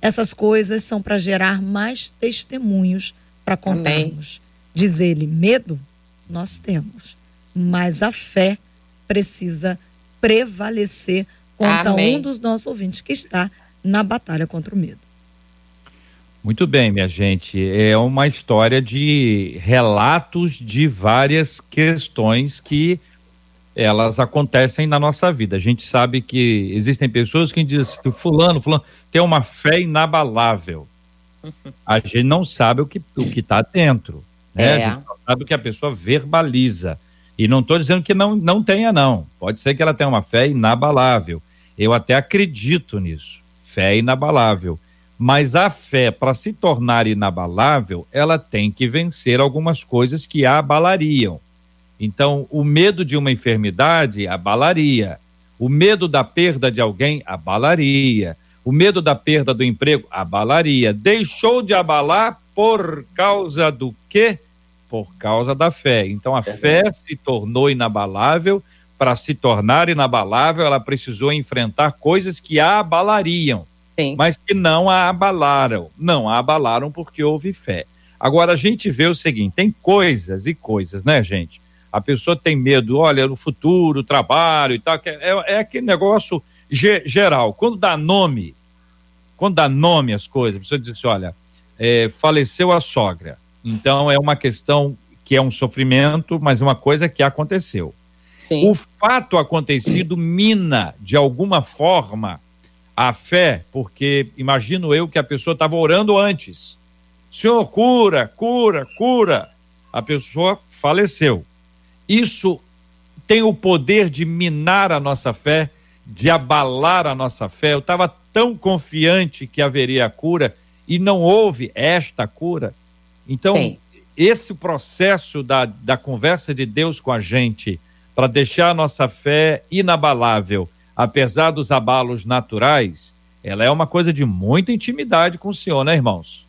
essas coisas são para gerar mais testemunhos para contarmos. Amém. Diz ele, medo nós temos, mas a fé precisa prevalecer contra Amém. um dos nossos ouvintes que está na batalha contra o medo. Muito bem, minha gente. É uma história de relatos de várias questões que elas acontecem na nossa vida. A gente sabe que existem pessoas que dizem que fulano, fulano tem uma fé inabalável. A gente não sabe o que o que está dentro, né? É. A gente não sabe o que a pessoa verbaliza. E não estou dizendo que não, não tenha, não. Pode ser que ela tenha uma fé inabalável. Eu até acredito nisso. Fé inabalável. Mas a fé, para se tornar inabalável, ela tem que vencer algumas coisas que a abalariam. Então, o medo de uma enfermidade abalaria. O medo da perda de alguém abalaria. O medo da perda do emprego abalaria. Deixou de abalar por causa do quê? Por causa da fé. Então, a é fé se tornou inabalável. Para se tornar inabalável, ela precisou enfrentar coisas que a abalariam, Sim. mas que não a abalaram. Não a abalaram porque houve fé. Agora, a gente vê o seguinte: tem coisas e coisas, né, gente? a pessoa tem medo, olha, no futuro, trabalho e tal, é, é aquele negócio ge, geral. Quando dá nome, quando dá nome às coisas, a pessoa diz assim, olha, é, faleceu a sogra. Então é uma questão que é um sofrimento, mas é uma coisa que aconteceu. Sim. O fato acontecido mina, de alguma forma, a fé, porque imagino eu que a pessoa estava orando antes. Senhor, cura, cura, cura. A pessoa faleceu. Isso tem o poder de minar a nossa fé, de abalar a nossa fé. Eu estava tão confiante que haveria a cura e não houve esta cura. Então, Sim. esse processo da, da conversa de Deus com a gente, para deixar a nossa fé inabalável, apesar dos abalos naturais, ela é uma coisa de muita intimidade com o Senhor, né, irmãos?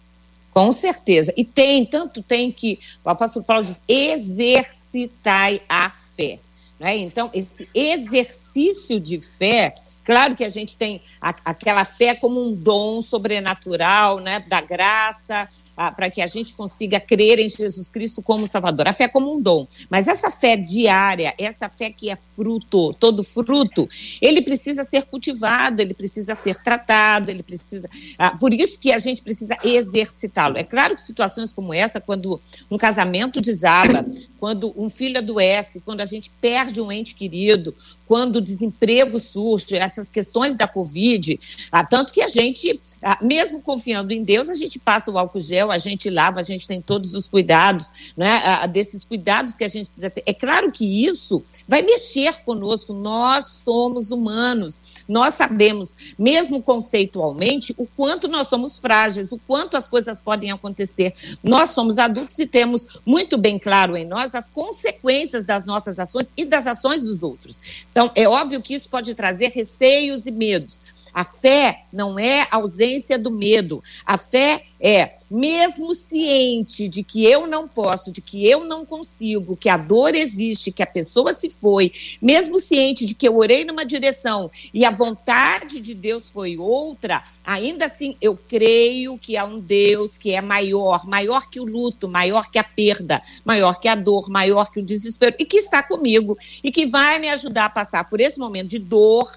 Com certeza. E tem, tanto tem que o apóstolo Paulo diz: exercitai a fé. Né? Então, esse exercício de fé, claro que a gente tem a, aquela fé como um dom sobrenatural, né? da graça, para que a gente consiga crer em Jesus Cristo como Salvador. A fé é como um dom. Mas essa fé diária, essa fé que é fruto, todo fruto, ele precisa ser cultivado, ele precisa ser tratado, ele precisa. Ah, por isso que a gente precisa exercitá-lo. É claro que situações como essa, quando um casamento desaba, quando um filho adoece, quando a gente perde um ente querido, quando o desemprego surge, essas questões da Covid, ah, tanto que a gente, ah, mesmo confiando em Deus, a gente passa o álcool gel, a gente lava, a gente tem todos os cuidados, né, ah, desses cuidados que a gente precisa ter. É claro que isso vai mexer conosco, nós somos humanos, nós sabemos, mesmo conceitualmente, o quanto nós somos frágeis, o quanto as coisas podem acontecer. Nós somos adultos e temos muito bem claro em nós as consequências das nossas ações e das ações dos outros. Então, é óbvio que isso pode trazer receios e medos. A fé não é ausência do medo. A fé é, mesmo ciente de que eu não posso, de que eu não consigo, que a dor existe, que a pessoa se foi, mesmo ciente de que eu orei numa direção e a vontade de Deus foi outra, ainda assim eu creio que há um Deus que é maior, maior que o luto, maior que a perda, maior que a dor, maior que o desespero e que está comigo e que vai me ajudar a passar por esse momento de dor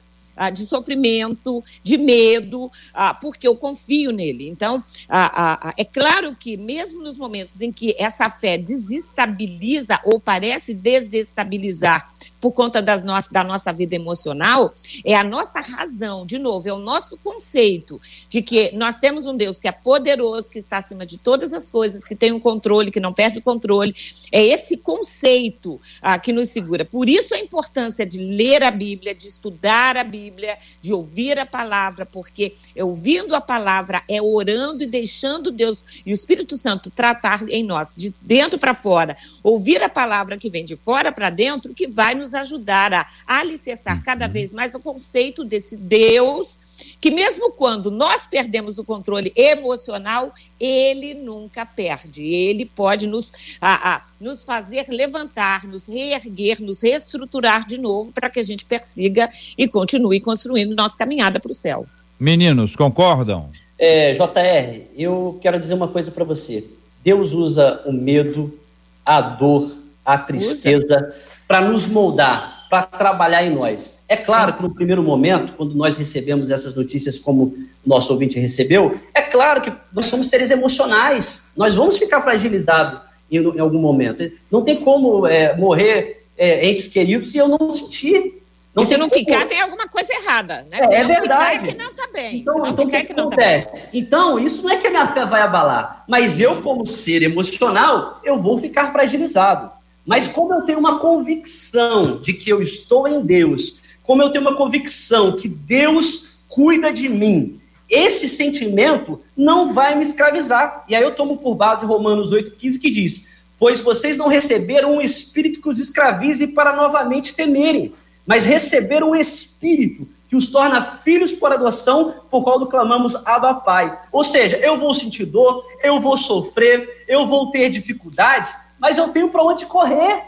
de sofrimento, de medo, ah, porque eu confio nele. Então, ah, é claro que, mesmo nos momentos em que essa fé desestabiliza ou parece desestabilizar por conta das da nossa vida emocional, é a nossa razão, de novo, é o nosso conceito de que nós temos um Deus que é poderoso, que está acima de todas as coisas, que tem um controle, que não perde o controle. É esse conceito ah, que nos segura. Por isso a importância de ler a Bíblia, de estudar a Bíblia, de ouvir a palavra, porque é ouvindo a palavra, é orando e deixando Deus e o Espírito Santo tratar em nós, de dentro para fora. Ouvir a palavra que vem de fora para dentro, que vai nos nos ajudar a alicerçar cada uhum. vez mais o conceito desse Deus que mesmo quando nós perdemos o controle emocional, ele nunca perde. Ele pode nos, a, a, nos fazer levantar, nos reerguer, nos reestruturar de novo para que a gente persiga e continue construindo nossa caminhada para o céu. Meninos, concordam? É, JR, eu quero dizer uma coisa para você. Deus usa o medo, a dor, a tristeza para nos moldar, para trabalhar em nós. É claro Sim. que no primeiro momento, quando nós recebemos essas notícias como o nosso ouvinte recebeu, é claro que nós somos seres emocionais, nós vamos ficar fragilizados em, em algum momento. Não tem como é, morrer é, entes queridos e eu não sentir. Não e se não como... ficar, tem alguma coisa errada, né? É, é verdade. Ficar é que não está bem. Então, se não então, ficar é que não está bem. Então, isso não é que a minha fé vai abalar, mas eu, como ser emocional, eu vou ficar fragilizado. Mas como eu tenho uma convicção de que eu estou em Deus, como eu tenho uma convicção que Deus cuida de mim, esse sentimento não vai me escravizar. E aí eu tomo por base Romanos 8,15 que diz: Pois vocês não receberam um espírito que os escravize para novamente temerem, mas receberam um espírito que os torna filhos por adoção, por qual clamamos Abba Pai. Ou seja, eu vou sentir dor, eu vou sofrer, eu vou ter dificuldades, mas eu tenho para onde correr.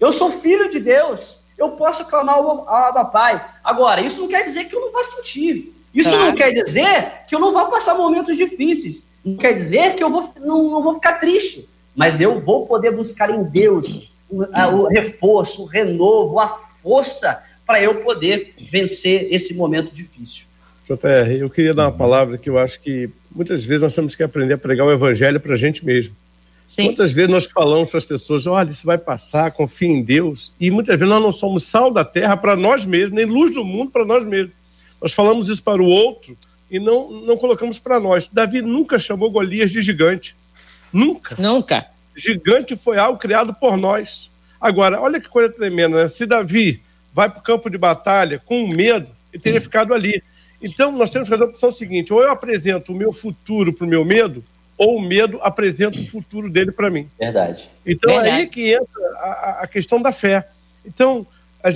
Eu sou filho de Deus. Eu posso clamar ao Pai. Agora, isso não quer dizer que eu não vá sentir. Isso claro. não quer dizer que eu não vá passar momentos difíceis. Não quer dizer que eu vou, não, não vou ficar triste. Mas eu vou poder buscar em Deus o, a, o reforço, o renovo, a força para eu poder vencer esse momento difícil. JR, eu queria dar uma palavra que eu acho que muitas vezes nós temos que aprender a pregar o evangelho para a gente mesmo. Sim. Quantas vezes nós falamos para as pessoas, olha, isso vai passar, confia em Deus, e muitas vezes nós não somos sal da terra para nós mesmos, nem luz do mundo para nós mesmos. Nós falamos isso para o outro e não, não colocamos para nós. Davi nunca chamou Golias de gigante. Nunca. Nunca. Gigante foi algo criado por nós. Agora, olha que coisa tremenda, né? Se Davi vai para o campo de batalha com medo, ele teria ficado ali. Então, nós temos que fazer a opção seguinte: ou eu apresento o meu futuro para o meu medo, ou o medo apresenta o futuro dele para mim. Verdade. Então Verdade. aí que entra a, a, questão da fé. Então,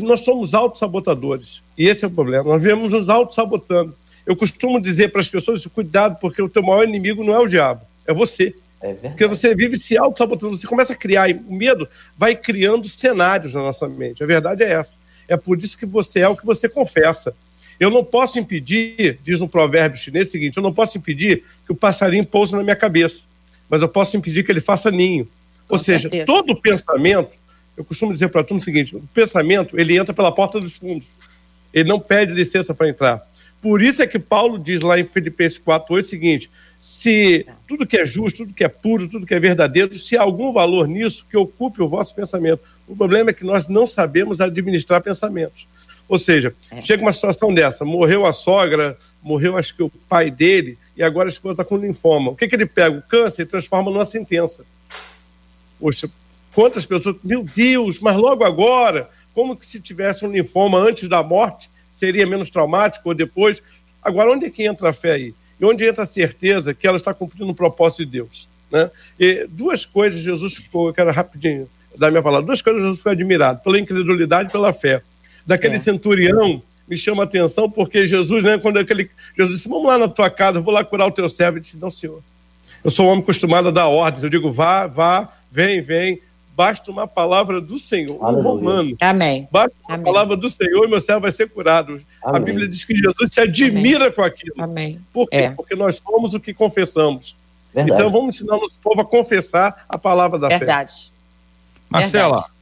nós somos autossabotadores. E esse é o problema. Nós viemos nos autossabotando. Eu costumo dizer para as pessoas: cuidado, porque o teu maior inimigo não é o diabo, é você. É porque você vive se auto-sabotando, você começa a criar, e o medo vai criando cenários na nossa mente. A verdade é essa. É por isso que você é o que você confessa. Eu não posso impedir, diz um provérbio chinês o seguinte: eu não posso impedir que o passarinho pouse na minha cabeça, mas eu posso impedir que ele faça ninho. Com Ou seja, certeza. todo pensamento, eu costumo dizer para todo o seguinte: o pensamento ele entra pela porta dos fundos, ele não pede licença para entrar. Por isso é que Paulo diz lá em Filipenses 4,8 o seguinte: se tudo que é justo, tudo que é puro, tudo que é verdadeiro, se há algum valor nisso, que ocupe o vosso pensamento. O problema é que nós não sabemos administrar pensamentos. Ou seja, é. chega uma situação dessa, morreu a sogra, morreu acho que o pai dele, e agora a esposa está com linfoma. O que, que ele pega? O câncer e transforma numa sentença. Poxa, quantas pessoas, meu Deus, mas logo agora, como que se tivesse um linfoma antes da morte, seria menos traumático ou depois? Agora, onde é que entra a fé aí? E onde entra a certeza que ela está cumprindo o propósito de Deus? Né? E duas coisas Jesus ficou, eu quero rapidinho dar minha palavra, duas coisas Jesus foi admirado, pela incredulidade e pela fé daquele é. centurião me chama a atenção, porque Jesus, né, quando aquele. Jesus disse: Vamos lá na tua casa, eu vou lá curar o teu servo. Ele disse: Não, senhor. Eu sou um homem acostumado a dar ordens. Eu digo: vá, vá, vem, vem. Basta uma palavra do Senhor, um romano. Amém. Basta uma Amém. palavra do Senhor e meu servo vai ser curado. Amém. A Bíblia diz que Jesus se admira Amém. com aquilo. Amém. Por quê? É. Porque nós somos o que confessamos. Verdade. Então vamos ensinar o nosso povo a confessar a palavra da Verdade. fé. Marcela. Verdade.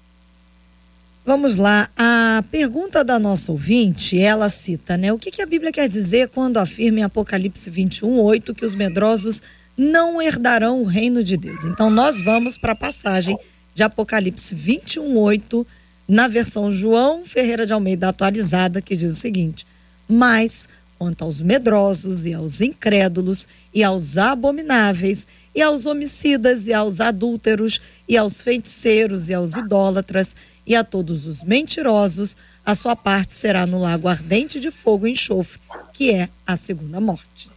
Vamos lá, a pergunta da nossa ouvinte, ela cita, né? O que, que a Bíblia quer dizer quando afirma em Apocalipse 21, 8 que os medrosos não herdarão o reino de Deus? Então, nós vamos para a passagem de Apocalipse 21, 8, na versão João Ferreira de Almeida atualizada, que diz o seguinte: Mas quanto aos medrosos e aos incrédulos e aos abomináveis e aos homicidas e aos adúlteros e aos feiticeiros e aos idólatras e a todos os mentirosos, a sua parte será no lago ardente de fogo e enxofre, que é a segunda morte.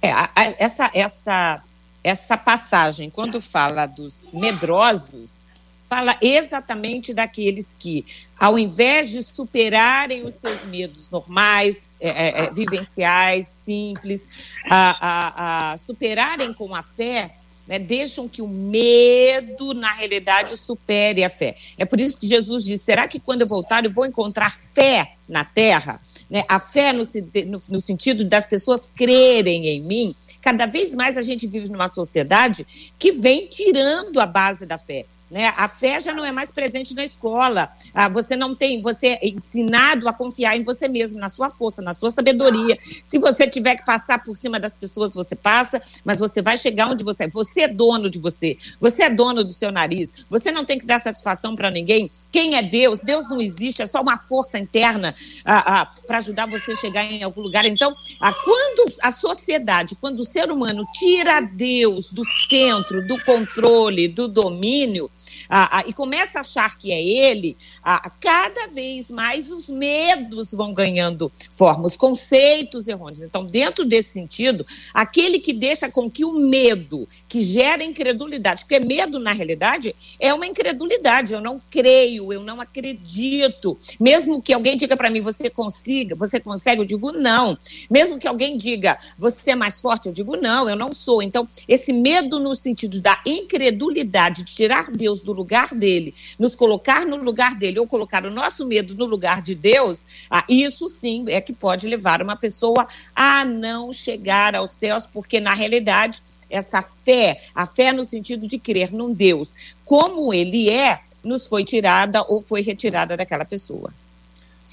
É, a, a, essa, essa, essa passagem, quando fala dos medrosos, fala exatamente daqueles que, ao invés de superarem os seus medos normais, é, é, é vivenciais, simples, a, a, a superarem com a fé, né, deixam que o medo, na realidade, supere a fé. É por isso que Jesus disse: será que quando eu voltar eu vou encontrar fé na terra? Né, a fé no, no, no sentido das pessoas crerem em mim. Cada vez mais a gente vive numa sociedade que vem tirando a base da fé. Né? A fé já não é mais presente na escola. Ah, você não tem, você é ensinado a confiar em você mesmo, na sua força, na sua sabedoria. Se você tiver que passar por cima das pessoas, você passa, mas você vai chegar onde você é. Você é dono de você. Você é dono do seu nariz. Você não tem que dar satisfação para ninguém. Quem é Deus? Deus não existe, é só uma força interna ah, ah, para ajudar você a chegar em algum lugar. Então, ah, quando a sociedade, quando o ser humano tira Deus do centro, do controle, do domínio, ah, ah, e começa a achar que é ele, ah, cada vez mais os medos vão ganhando forma, os conceitos errôneos. Então, dentro desse sentido, aquele que deixa com que o medo, que gera incredulidade, porque medo, na realidade, é uma incredulidade. Eu não creio, eu não acredito. Mesmo que alguém diga para mim, você consiga, você consegue, eu digo não. Mesmo que alguém diga, você é mais forte, eu digo não, eu não sou. Então, esse medo no sentido da incredulidade, de tirar Deus do lugar dele, nos colocar no lugar dele, ou colocar o nosso medo no lugar de Deus, ah, isso sim é que pode levar uma pessoa a não chegar aos céus, porque na realidade essa fé, a fé no sentido de crer num Deus como ele é, nos foi tirada ou foi retirada daquela pessoa.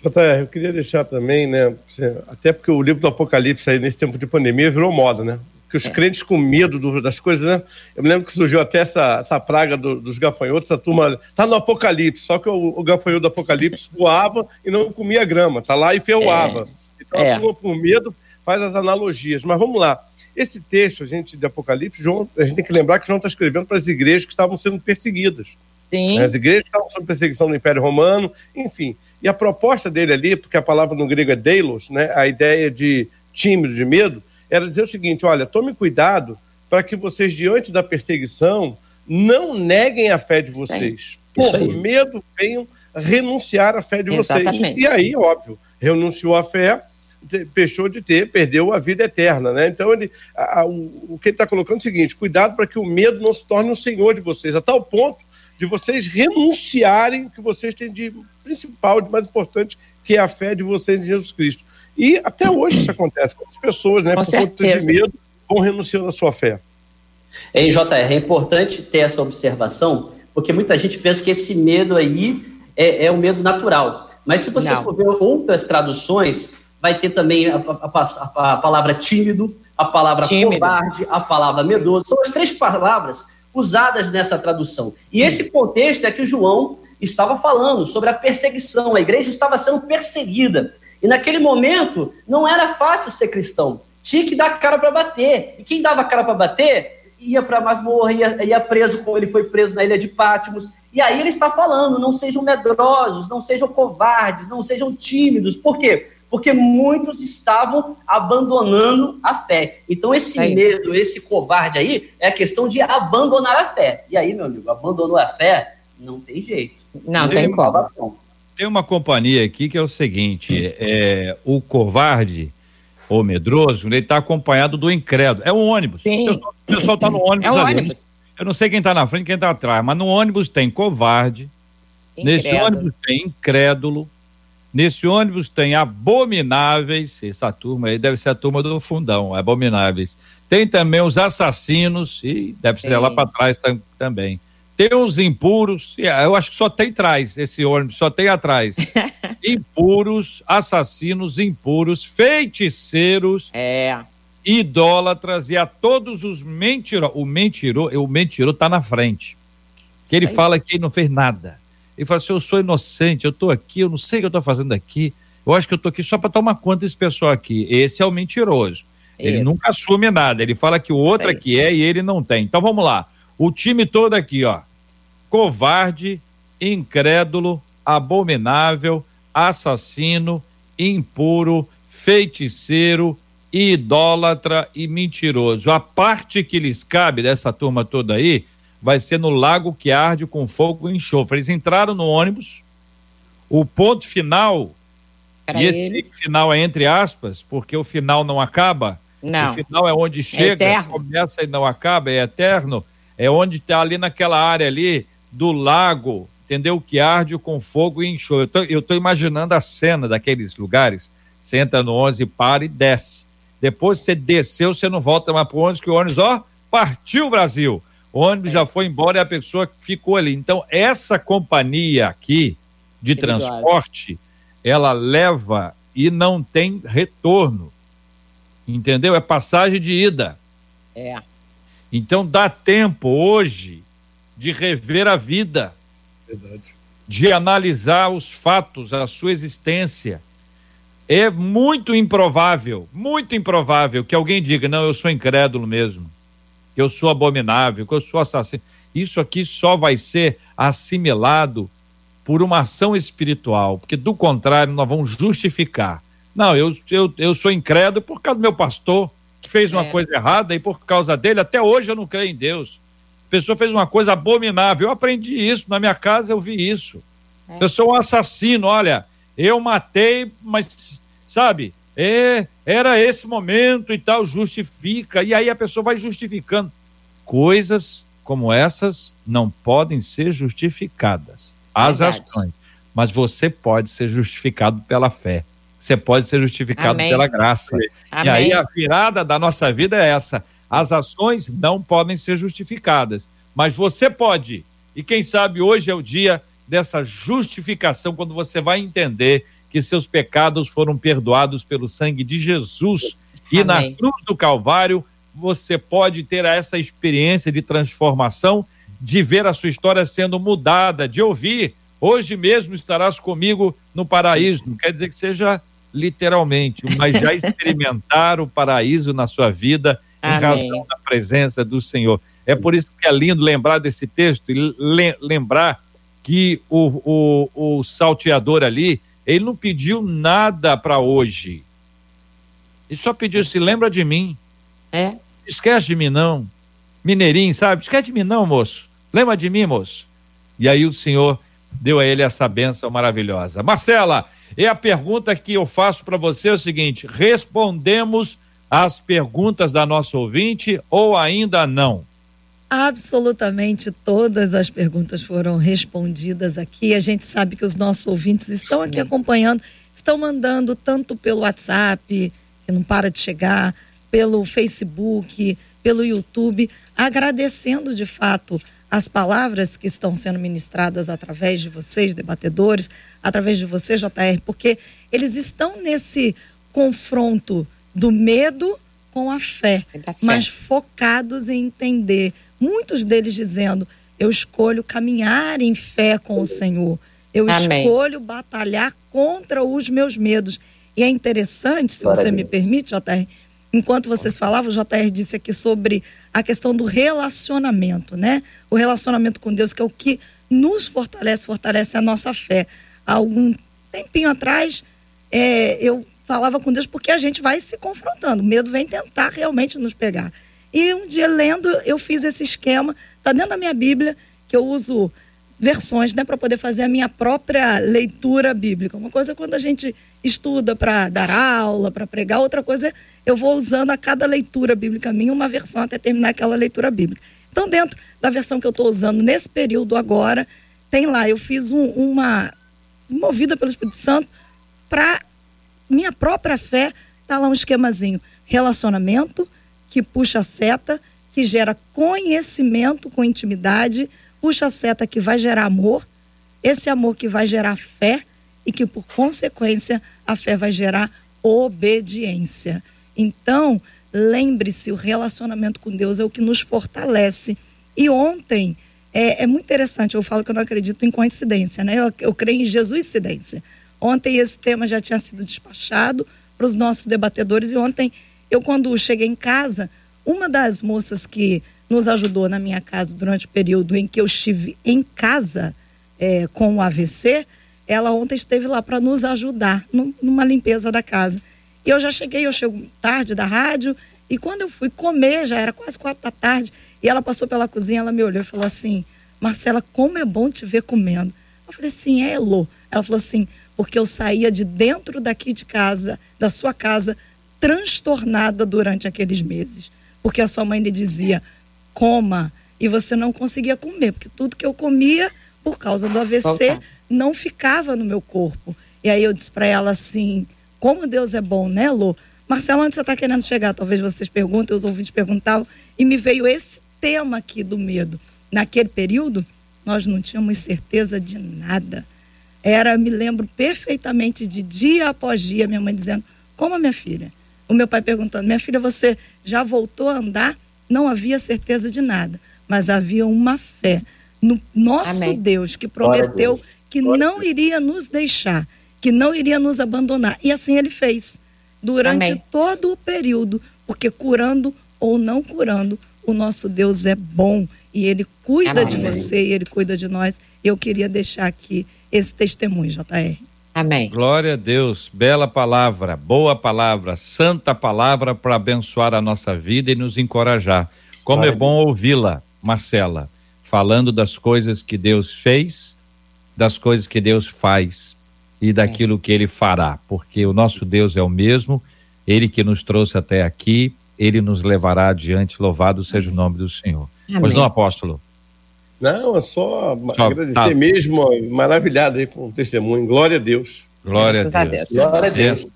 JR, eu queria deixar também, né, até porque o livro do Apocalipse aí nesse tempo de pandemia virou moda, né? Que os é. crentes com medo do, das coisas, né? Eu me lembro que surgiu até essa, essa praga do, dos gafanhotos, a turma tá no apocalipse, só que o, o gafanhoto do apocalipse voava e não comia grama, tá lá e ferroava. É. Então é. a turma com medo faz as analogias. Mas vamos lá. Esse texto, a gente, de Apocalipse, João, a gente tem que lembrar que João está escrevendo para as igrejas que estavam sendo perseguidas. Sim. As igrejas estavam sob perseguição do Império Romano, enfim. E a proposta dele ali, porque a palavra no grego é deilos, né, a ideia de tímido, de medo, era dizer o seguinte: olha, tome cuidado para que vocês, diante da perseguição, não neguem a fé de vocês. Por medo, venham renunciar à fé de Exatamente. vocês. E aí, óbvio, renunciou à fé, deixou de ter, perdeu a vida eterna, né? Então, ele, a, a, o, o que ele está colocando é o seguinte: cuidado para que o medo não se torne o senhor de vocês, a tal ponto de vocês renunciarem o que vocês têm de principal, de mais importante, que é a fé de vocês em Jesus Cristo. E até hoje isso acontece. Quantas pessoas, né, Com por conta de medo, vão renunciando à sua fé? Em JR, é importante ter essa observação, porque muita gente pensa que esse medo aí é, é o medo natural. Mas se você Não. for ver outras traduções, vai ter também a, a, a, a palavra tímido, a palavra tímido. covarde, a palavra medroso. São as três palavras usadas nessa tradução. E esse contexto é que o João estava falando sobre a perseguição. A igreja estava sendo perseguida. E naquele momento, não era fácil ser cristão. Tinha que dar cara para bater. E quem dava cara para bater ia para masmorra, ia, ia preso como ele foi preso na ilha de Pátimos. E aí ele está falando: não sejam medrosos, não sejam covardes, não sejam tímidos. Por quê? Porque muitos estavam abandonando a fé. Então, esse medo, esse covarde aí, é a questão de abandonar a fé. E aí, meu amigo, abandonou a fé, não tem jeito. Não, não tem, como. Tem uma companhia aqui que é o seguinte: é, o covarde ou medroso, ele está acompanhado do incrédulo. É um ônibus. Sim. O pessoal está no ônibus. É um ali. ônibus. Eu não sei quem está na frente e quem está atrás, mas no ônibus tem covarde, incrédulo. nesse ônibus tem incrédulo, nesse ônibus tem abomináveis, essa turma aí deve ser a turma do fundão, abomináveis. Tem também os assassinos, e deve ser lá para trás também. Tem os impuros, eu acho que só tem trás esse ônibus, só tem atrás. impuros, assassinos, impuros, feiticeiros, é. idólatras e a todos os mentirosos. O mentiroso, o mentiroso tá na frente. Que ele fala que ele não fez nada. Ele fala assim: eu sou inocente, eu tô aqui, eu não sei o que eu tô fazendo aqui. Eu acho que eu tô aqui só para tomar conta desse pessoal aqui. Esse é o mentiroso. Ele nunca assume nada. Ele fala que o outro aqui é e ele não tem. Então vamos lá. O time todo aqui, ó covarde, incrédulo, abominável, assassino, impuro, feiticeiro, idólatra e mentiroso. A parte que lhes cabe dessa turma toda aí, vai ser no lago que arde com fogo e enxofre. Eles entraram no ônibus, o ponto final, Pra e esse eles. final é entre aspas, porque o final não acaba. Não. O final é onde chega, eterno. começa e não acaba, é eterno. É onde está ali naquela área ali do lago, entendeu? Que arde com fogo e enxofre. Eu tô imaginando a cena daqueles lugares. Você entra no ônibus e para e desce. Depois você desceu, você não volta mais para o ônibus, que o ônibus, ó, partiu o Brasil. O ônibus já foi embora e a pessoa ficou ali. Então, essa companhia aqui de Perigosa. transporte, ela leva e não tem retorno. Entendeu? É passagem de ida. É. Então dá tempo hoje de rever a vida, Verdade. de analisar os fatos, a sua existência. É muito improvável, muito improvável que alguém diga: não, eu sou incrédulo mesmo, que eu sou abominável, que eu sou assassino. Isso aqui só vai ser assimilado por uma ação espiritual, porque do contrário nós vamos justificar. Não, eu, eu, eu sou incrédulo por causa do meu pastor, que fez uma É. coisa errada e por causa dele, até hoje eu não creio em Deus. A pessoa fez uma coisa abominável. Eu aprendi isso, na minha casa eu vi isso. É. Eu sou um assassino, olha, eu matei, mas, sabe, é, era esse momento e tal, justifica. E aí a pessoa vai justificando. Coisas como essas não podem ser justificadas. As Verdade. ações. Mas você pode ser justificado pela fé. Você pode ser justificado Amém. pela graça. Amém. E aí a virada da nossa vida é essa. As ações não podem ser justificadas, mas você pode. E quem sabe hoje é o dia dessa justificação, quando você vai entender que seus pecados foram perdoados pelo sangue de Jesus. E na cruz do Calvário, você pode ter essa experiência de transformação, de ver a sua história sendo mudada, de ouvir. Hoje mesmo estarás comigo no paraíso. Não quer dizer que seja literalmente, mas já experimentar o paraíso na sua vida em Amém. razão da presença do Senhor. É por isso que é lindo lembrar desse texto e le- lembrar que o, o, o salteador ali, ele não pediu nada para hoje. Ele só pediu, se lembra de mim. É. Esquece de mim, não. Mineirinho, sabe? Esquece de mim, não, moço. Lembra de mim, moço. E aí o Senhor deu a ele essa bênção maravilhosa. Marcela, e a pergunta que eu faço para você é o seguinte: respondemos as perguntas da nossa ouvinte ou ainda não? Absolutamente todas as perguntas foram respondidas aqui. A gente sabe que os nossos ouvintes estão aqui acompanhando, estão mandando tanto pelo WhatsApp, que não para de chegar, pelo Facebook, pelo YouTube, agradecendo de fato as palavras que estão sendo ministradas através de vocês, debatedores, através de você, JR, porque eles estão nesse confronto do medo com a fé, Tá certo. mas focados em entender. Muitos deles dizendo: eu escolho caminhar em fé com o Senhor. Eu Amém. escolho batalhar contra os meus medos. E é interessante, se você me permite, JR, enquanto vocês falavam, o JR disse aqui sobre a questão do relacionamento, né? O relacionamento com Deus, que é o que nos fortalece, fortalece a nossa fé. Há algum tempinho atrás, é, eu falava com Deus porque a gente vai se confrontando. O medo vem tentar realmente nos pegar. E um dia lendo, eu fiz esse esquema, tá dentro da minha Bíblia, que eu uso versões, né, para poder fazer a minha própria leitura bíblica. Uma coisa é quando a gente estuda para dar aula, para pregar, outra coisa é eu vou usando a cada leitura bíblica minha uma versão até terminar aquela leitura bíblica. Então, dentro da versão que eu estou usando nesse período agora, tem lá, eu fiz um- uma movida pelo Espírito Santo para minha própria fé, tá lá um esquemazinho. Relacionamento que puxa a seta, que gera conhecimento com intimidade, puxa a seta que vai gerar amor, esse amor que vai gerar fé e que, por consequência, a fé vai gerar obediência. Então, lembre-se, o relacionamento com Deus é o que nos fortalece. E ontem, é, é muito interessante, eu falo que eu não acredito em coincidência, né? Eu, eu creio em Jesuscidência. Ontem esse tema já tinha sido despachado para os nossos debatedores e ontem, eu quando cheguei em casa, uma das moças que nos ajudou na minha casa durante o período em que eu estive em casa é, com o AVC, ela ontem esteve lá para nos ajudar num- numa limpeza da casa. E eu já cheguei, eu chego tarde da rádio, E quando eu fui comer, já era quase quatro da tarde, e ela passou pela cozinha, ela me olhou e falou assim: Marcela, como é bom te ver comendo. Eu falei assim, é, Elô. Ela falou assim, porque eu saía de dentro daqui de casa, da sua casa, transtornada durante aqueles meses. Porque a sua mãe lhe dizia, coma, e você não conseguia comer, porque tudo que eu comia, por causa do AVC, não ficava no meu corpo. E aí eu disse para ela assim, como Deus é bom, né, Lô? Marcelo, onde você está querendo chegar? Talvez vocês perguntem, os ouvintes perguntavam, e me veio esse tema aqui do medo. Naquele período, nós não tínhamos certeza de nada. Era, me lembro perfeitamente de dia após dia, minha mãe dizendo: Como minha filha? O meu pai perguntando: Minha filha, você já voltou a andar? Não havia certeza de nada, mas havia uma fé no nosso Amém. Deus que prometeu Deus. que Glória não iria nos deixar, que não iria nos abandonar. E assim ele fez durante Amém. todo o período, porque curando ou não curando, o nosso Deus é bom e ele cuida Amém. de você e ele cuida de nós. Eu queria deixar aqui esse testemunho, JR. Amém. Glória a Deus, bela palavra, boa palavra, santa palavra para abençoar a nossa vida e nos encorajar. Como Glória é bom ouvi-la, Marcela, falando das coisas que Deus fez, das coisas que Deus faz e daquilo é. que ele fará, porque o nosso Deus é o mesmo, ele que nos trouxe até aqui, ele nos levará adiante, louvado seja o nome do Senhor. Amém. Pois não, apóstolo? Não, é só, só agradecer tá. mesmo, maravilhado aí com o testemunho. Glória a Deus. Glória a Deus. Deus. Glória a Deus.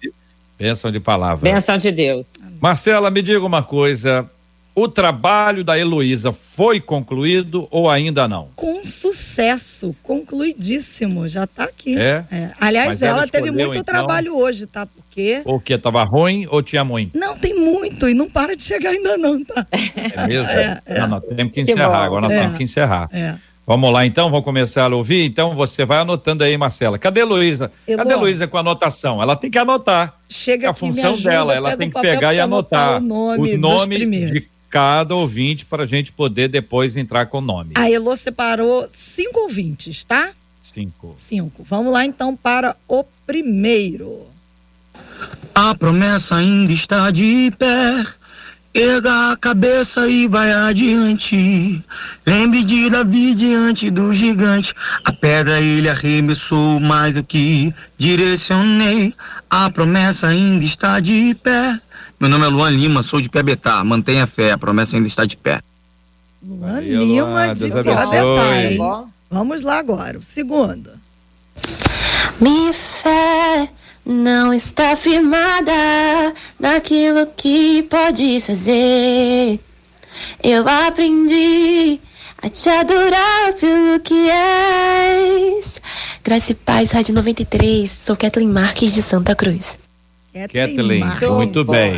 Bênção de palavra. Bênção de Deus. Marcela, me diga uma coisa. O trabalho da Heloísa foi concluído ou ainda não? Com sucesso, concluidíssimo, já está aqui. É? é. Aliás, ela, ela teve muito então... trabalho hoje, tá? Porque. O que? Tava ruim ou tinha muito? Não, tem muito e não para de chegar ainda não, tá? É mesmo? É, é. Não, nós temos que encerrar, que agora nós é. temos que encerrar. É. Vamos lá então, vamos começar a ouvir? Então você vai anotando aí, Marcela. Cadê a Luísa? Cadê a Luísa com a anotação? Ela tem que anotar. Chega é a função ajuda, dela, ela tem que pegar e anotar, o nome, o nome de cada ouvinte para a gente poder depois entrar com o nome. A Elo separou cinco ouvintes, tá? Cinco. Cinco. Vamos lá então para o primeiro. A promessa ainda está de pé. Erga a cabeça e vai adiante. Lembre de Davi diante do gigante. A pedra ele arremessou, mas o que direcionei. A promessa ainda está de pé. Meu nome é Luan Lima, sou de Piabetá. Mantenha fé, a promessa ainda está de pé. Luan Aí, Lima Luan, de hein? Vamos lá agora, o segundo. Minha fé não está firmada naquilo que podes fazer. Eu aprendi a te adorar pelo que és. Graça e Paz, Rádio 93. Sou Kathleen Marques de Santa Cruz. Kathleen, muito bem.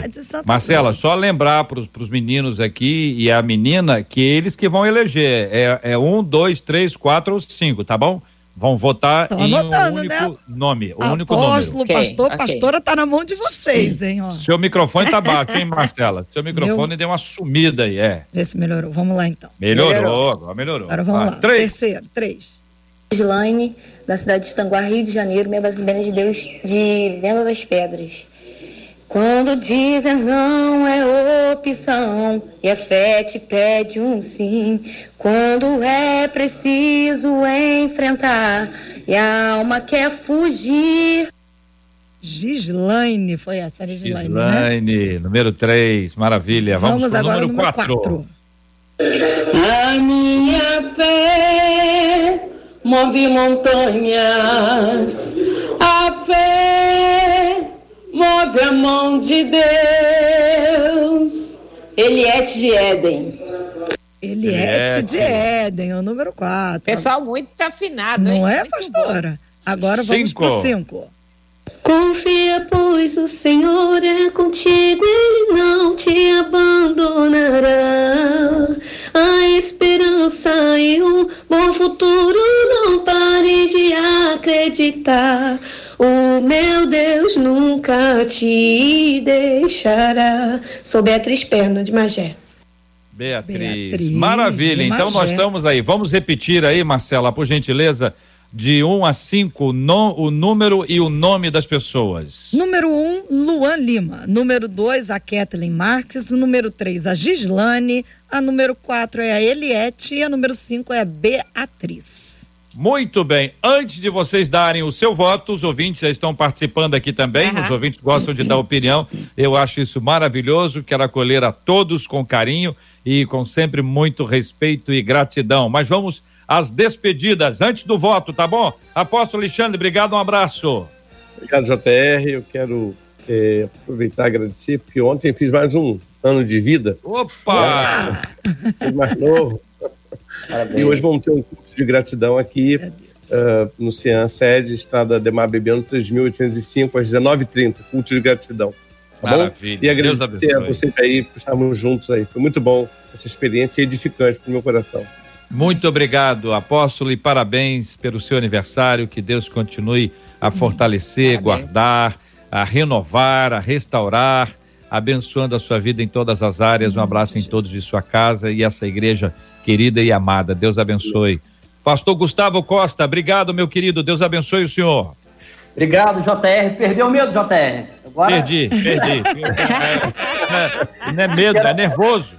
Marcela, só lembrar para os meninos aqui e a menina que eles que vão eleger. É, é um, dois, três, quatro ou cinco, tá bom? Vão votar em anotando, um único né? nome. O único Apóstolo, número. pastor, okay. pastora, tá na mão de vocês, hein? Ó. Seu microfone tá baixo, hein, Marcela? Seu microfone Meu... deu uma sumida aí, é. Vê se melhorou. Vamos lá, então. Melhorou, melhorou. agora melhorou. Agora vamos lá. Três. Terceiro, três. Gislaine, da cidade de Tanguá, Rio de Janeiro, membro Assembleia de Deus de Venda das Pedras. Quando dizem não é opção e a fé te pede um sim. Quando é preciso enfrentar e a alma quer fugir. Gislaine, foi essa, Gislaine, Gislaine, né? número 3, maravilha. Vamos, Vamos agora número 4. A minha fé move montanhas. A fé move a mão de Deus. Eliette de Éden. Eliette de Éden, o número 4. Pessoal muito afinado, Não hein? é, muito pastora? Bom. Agora vamos para 5. Confia, pois o Senhor é contigo, Ele não te abandonará. A esperança e um bom futuro, não pare de acreditar. O meu Deus nunca te deixará. Sou Beatriz Perna, de Magé. Beatriz. Beatriz Maravilha. Então nós estamos aí. Vamos repetir aí, Marcela, por gentileza, de 1 a 5 no, o número e o nome das pessoas. Número 1, um, Luan Lima. Número 2, a Kathleen Marques. Número 3, a Gislane. A número 4 é a Eliette. E a número 5 é a Beatriz. Muito bem. Antes de vocês darem o seu voto, os ouvintes já estão participando aqui também. Uhum. Os ouvintes gostam de dar opinião. Eu acho isso maravilhoso. Quero acolher a todos com carinho e com sempre muito respeito e gratidão. Mas vamos às despedidas antes do voto, tá bom? Apóstolo Alexandre, obrigado, um abraço. Obrigado, JR. Eu quero é, aproveitar e agradecer, porque ontem fiz mais um ano de vida. Opa! É, mais novo. Parabéns. E hoje vamos ter um curso de gratidão aqui uh, no CIAN, sede, Estrada Demar Bebendo, 3.805, às 19h30, culto de gratidão. Tá Maravilha. Bom? E agradecer a vocês aí por estarmos juntos aí. Foi muito bom essa experiência edificante para o meu coração. Muito obrigado, apóstolo, e parabéns pelo seu aniversário. Que Deus continue a fortalecer, parabéns. guardar, a renovar, a restaurar, abençoando a sua vida em todas as áreas. Um abraço em todos de sua casa e essa igreja querida e amada. Deus abençoe. Pastor Gustavo Costa, obrigado, meu querido. Deus abençoe o senhor. Obrigado, JR. Perdeu o medo, JR? Agora... Perdi, perdi. é, não é medo, é nervoso.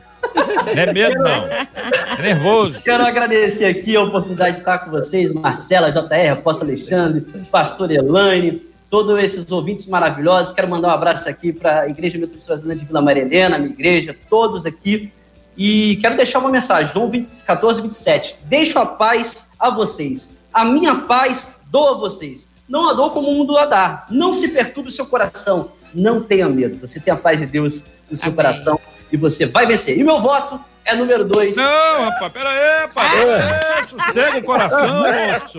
Não é medo, não. É nervoso. Quero agradecer aqui a oportunidade de estar com vocês, Marcela, JR, Apóstolo Alexandre, Pastor Elaine, todos esses ouvintes maravilhosos. Quero mandar um abraço aqui para a Igreja Metodista de Vila Marilena, minha igreja, todos aqui. E quero deixar uma mensagem, João 20, 14, 27. Deixo a paz a vocês. A minha paz dou a vocês. Não a dou como o mundo a dá. Não se perturbe o seu coração. Não tenha medo. Você tem a paz de Deus no seu Amém. coração e você vai vencer. E meu voto é número dois. Não, rapaz, pera aí, rapaz. Ah. Sossega o coração, moço.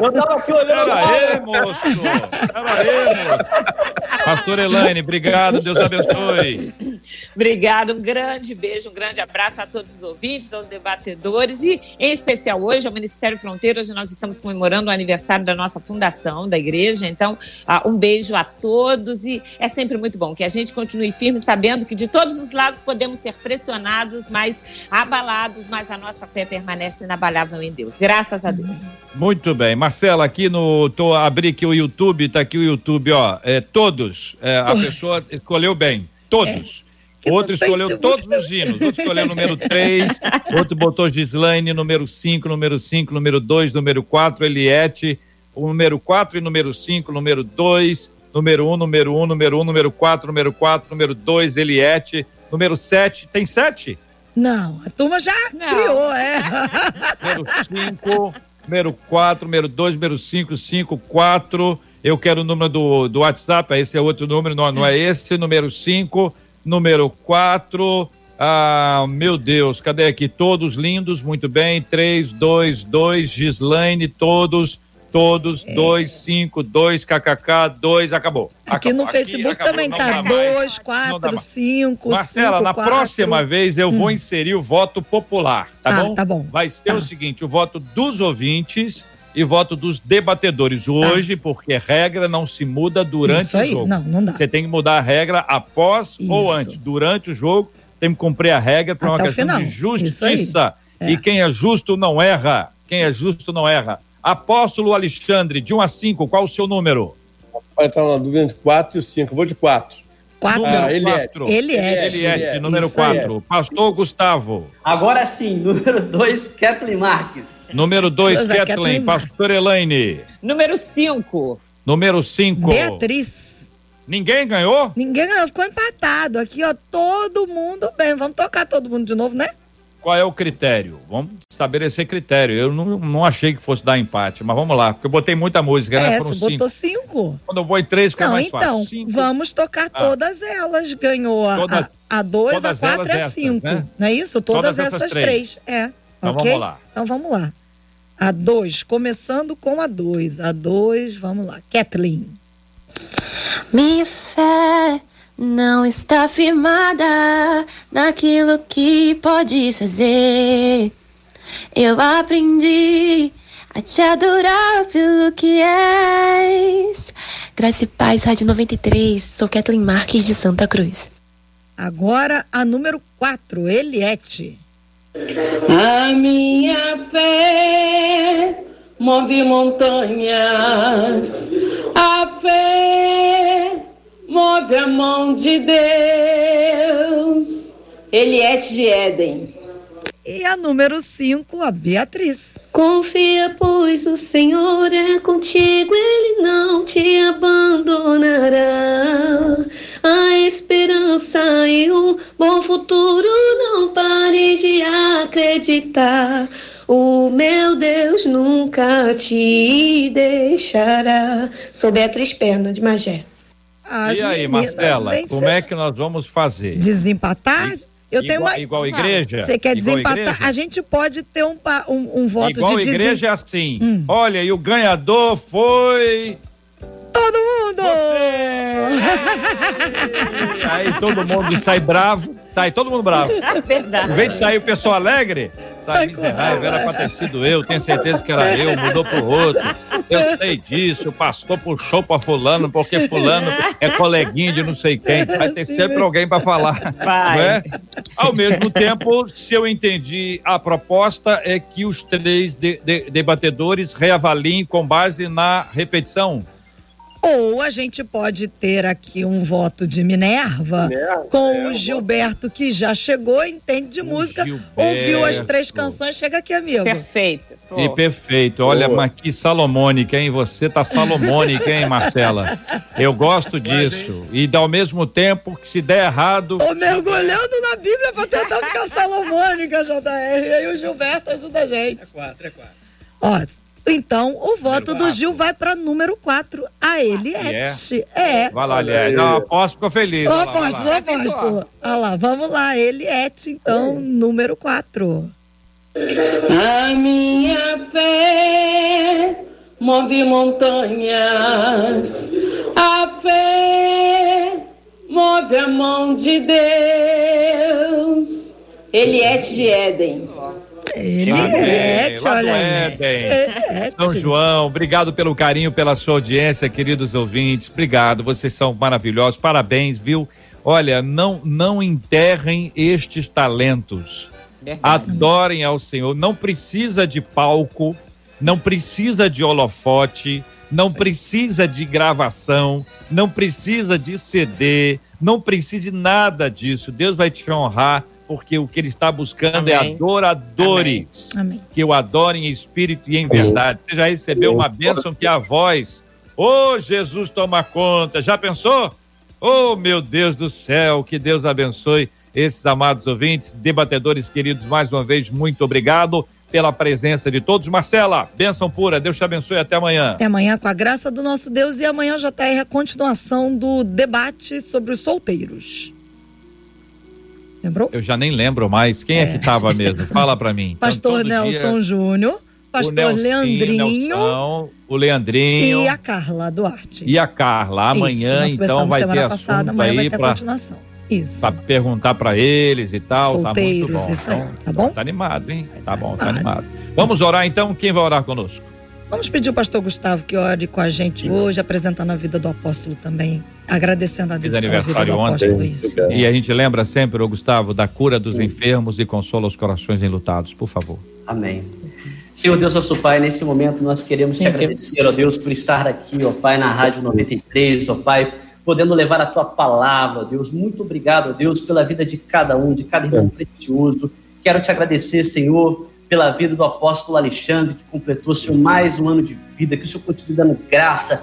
Eu tava aqui olhando. Pera aí, moço. Pera aí, moço. Pastor Elaine, obrigado, Deus abençoe. Obrigado, um grande beijo, um grande abraço a todos os ouvintes, aos debatedores e, em especial, hoje, ao Ministério Fronteira, hoje nós estamos comemorando o aniversário da nossa fundação, da igreja. Então, uh, um beijo a todos e é sempre muito bom que a gente continue firme, sabendo que de todos os lados podemos ser pressionados, mas abalados, mas a nossa fé permanece inabalável em Deus. Graças a Deus. Muito bem. Marcela, aqui no. Tô abri aqui o YouTube, tá aqui o YouTube, ó. É, todos. É, a pessoa escolheu bem. Todos. É. Outro escolheu todos os hinos. Outro escolheu número 3, outro botou Gislaine, número 5, número 5, número 2, número 4, Eliette, o número 4 e número 5, número 2, número 1, um, número 1, um, número 1, um, número 4, número 4, número 2, Eliette, número 7. Tem 7? Não, a turma já Não. criou, é. Número 5, número 4, número 2, número 5, 5, 4. Eu quero o número do, do WhatsApp, esse é outro número, não, não é esse. Número 5, número 4. Ah, meu Deus, cadê aqui? Todos lindos, muito bem. 3, 2, 2, Gislaine, todos todos, é. dois, cinco, dois, kkk, dois, acabou. Aqui acabou. no Facebook Aqui, também tá dois, quatro, cinco, Marcela, cinco, na quatro. próxima vez eu hum. vou inserir o voto popular, tá ah, bom? Tá bom. Vai ser tá. o seguinte, o voto dos ouvintes e voto dos debatedores tá. hoje, tá. porque regra não se muda durante Isso aí. o jogo. Não, não dá. Você tem que mudar a regra após Isso. ou antes. Durante o jogo, tem que cumprir a regra para uma questão de justiça. É. E quem é justo não erra. Quem é justo não erra. Apóstolo Alexandre, de 1 a 5, qual o seu número? Vai estar na dúvida entre 4 e 5. Vou de 4. 4. Ah, ele é. Ele é. Ele é, de número 4. Pastor Gustavo. Agora sim, número 2, Kathleen Marques. Número 2, Kathleen. Pastor Elaine. Número 5. Número 5. Beatriz. Ninguém ganhou? Ninguém ganhou, ficou empatado. Aqui, ó, todo mundo bem. Vamos tocar todo mundo de novo, né? Qual é o critério? Vamos estabelecer critério. Eu não, não achei que fosse dar empate, mas vamos lá, porque eu botei muita música, né? é, né? Foram você botou cinco. Quando eu vou em três, fica não, mais então, fácil. Então, vamos tocar ah. todas elas. Ganhou a, todas, a, dois, a quatro e a cinco. Né? Não é isso? Todas, todas essas, essas três. três. É. Então okay? vamos lá. Então vamos lá. A dois, começando com a dois. A dois, vamos lá. Kathleen. Minha fé não está firmada naquilo que podes fazer. Eu aprendi a te adorar pelo que és. Graça e Paz, Rádio 93. Sou Kathleen Marques de Santa Cruz. Agora a número 4, Eliette. A minha fé move montanhas. A fé move a mão de Deus. Eliette de Éden. E a número 5, a Beatriz. Confia, pois o Senhor é contigo, Ele não te abandonará. A esperança e um bom futuro, não pare de acreditar. O meu Deus nunca te deixará. Sou Beatriz Perna, de Magé. As e aí, Marcela, vencem- como é que nós vamos fazer? Desempatar? Eu tenho igual, uma. igual igreja? Você quer Igual desempatar? igreja? A gente pode ter um, um, um voto Igual de igreja é desempate. assim. Olha, e o ganhador foi. Todo mundo! E aí todo mundo sai bravo. Sai todo mundo bravo. Verdade. Em vez de sair o pessoal alegre, sai miserável. Era pra ter sido eu, tenho certeza que era eu, mudou pro outro. Eu sei disso, o pastor puxou pra fulano, porque fulano é coleguinha de não sei quem. Vai ter sempre alguém pra falar. É? Ao mesmo tempo, se eu entendi, a proposta é que os três de- de- debatedores reavaliem com base na repetição. Ou a gente pode ter aqui um voto de Minerva, Minerva, com é, o Gilberto, que já chegou, entende de música, Gilberto. ouviu as três canções, chega aqui, amigo. Perfeito. Pô. E perfeito. Olha, Boa. mas que salomônica, hein? Você tá salomônica, hein, Marcela? Eu gosto disso. E ao mesmo tempo que se der errado, Tô mergulhando na Bíblia pra tentar ficar salomônica, JR. E aí o Gilberto ajuda a gente. É quatro, é quatro. Ó, então o voto do Gil vai pra número 4, a Eliette. É. vai lá, aliás. Não, aposto, ficou feliz. Vai apóstolo, lá. apóstolo. Olha lá, vamos lá, Eliette, então, número 4. A minha fé move montanhas. A fé move a mão de Deus. Eliette de Éden. Lá do olha aí. Éden. Eliette. São João, obrigado pelo carinho, pela sua audiência, queridos ouvintes. Obrigado, vocês são maravilhosos. Parabéns, viu? Olha, não não enterrem estes talentos. Verdade. Adorem ao Senhor. Não precisa de palco, não precisa de holofote, não precisa de gravação, não precisa de CD, não precisa de nada disso. Deus vai te honrar, porque o que Ele está buscando é Amém. adoradores Amém. que o adorem em espírito e em verdade. Você já recebeu uma bênção que é a voz. Ô Jesus toma conta. Já pensou? Oh meu Deus do céu, que Deus abençoe esses amados ouvintes, debatedores queridos, mais uma vez, muito obrigado pela presença de todos. Marcela, bênção pura, Deus te abençoe até amanhã. É amanhã com a graça do nosso Deus e amanhã, JR, a continuação do debate sobre os solteiros. Lembrou? Eu já nem lembro mais. Quem é, que estava mesmo? Fala pra mim. Então, Pastor todo Nelson dia, Júnior, o Pastor Nelsinho, Leandrinho Nelson, o Leandrinho e a Carla Duarte. e a Carla. Isso, Amanhã, nós então, vai ter assunto passada, amanhã vai aí ter pra continuação. Isso. Pra perguntar pra eles e tal. Solteiros, tá muito bom. isso aí, Então, tá bom? Tá animado, hein? Tá bom, tá animado. Vamos orar então? Quem vai orar conosco? Vamos pedir o pastor Gustavo que ore com a gente hoje, apresentando a vida do apóstolo também, agradecendo a Deus Fiz pela vida do aniversário ontem. apóstolo. Isso. E a gente lembra sempre, ô Gustavo, da cura dos enfermos e consola os corações enlutados, por favor. Amém. Senhor Deus, nosso Pai, nesse momento nós queremos te Sim, agradecer, ó Deus, por estar aqui, ó Pai, na Rádio 93, ó Pai, podendo levar a tua palavra, Deus. Muito obrigado, ó Deus, pela vida de cada um, de cada irmão precioso. Quero te agradecer, Senhor, pela vida do apóstolo Alexandre, que completou, Senhor, mais um ano de vida, que o Senhor continue dando graça,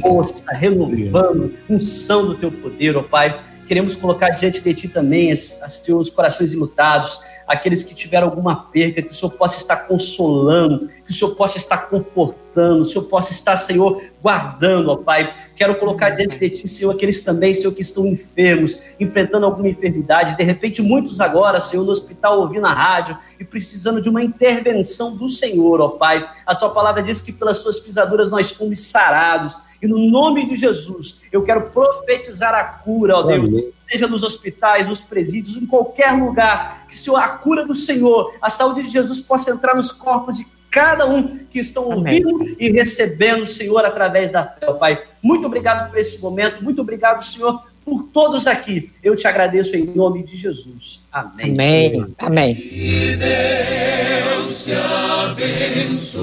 força, renovando, unção do teu poder, ó Pai. Queremos colocar diante de ti também os teus corações ilutados, aqueles que tiveram alguma perca, que o Senhor possa estar consolando, que o Senhor possa estar confortando, o Senhor possa estar, Senhor, guardando, ó Pai. Quero colocar diante de Ti, Senhor, aqueles também, Senhor, que estão enfermos, enfrentando alguma enfermidade, de repente muitos agora, Senhor, no hospital ouvindo a rádio e precisando de uma intervenção do Senhor, ó Pai. A Tua palavra diz que pelas Suas pisaduras nós fomos sarados. E no nome de Jesus, eu quero profetizar a cura, ó Deus, seja nos hospitais, nos presídios, em qualquer lugar, que Senhor, a cura do Senhor, a saúde de Jesus possa entrar nos corpos de cada um que estão Amém. ouvindo e recebendo o Senhor através da fé, ó Pai. Muito obrigado por esse momento, muito obrigado, Senhor, por todos aqui. Eu te agradeço em nome de Jesus. Amém. Amém. Amém. Que Deus te abençoe.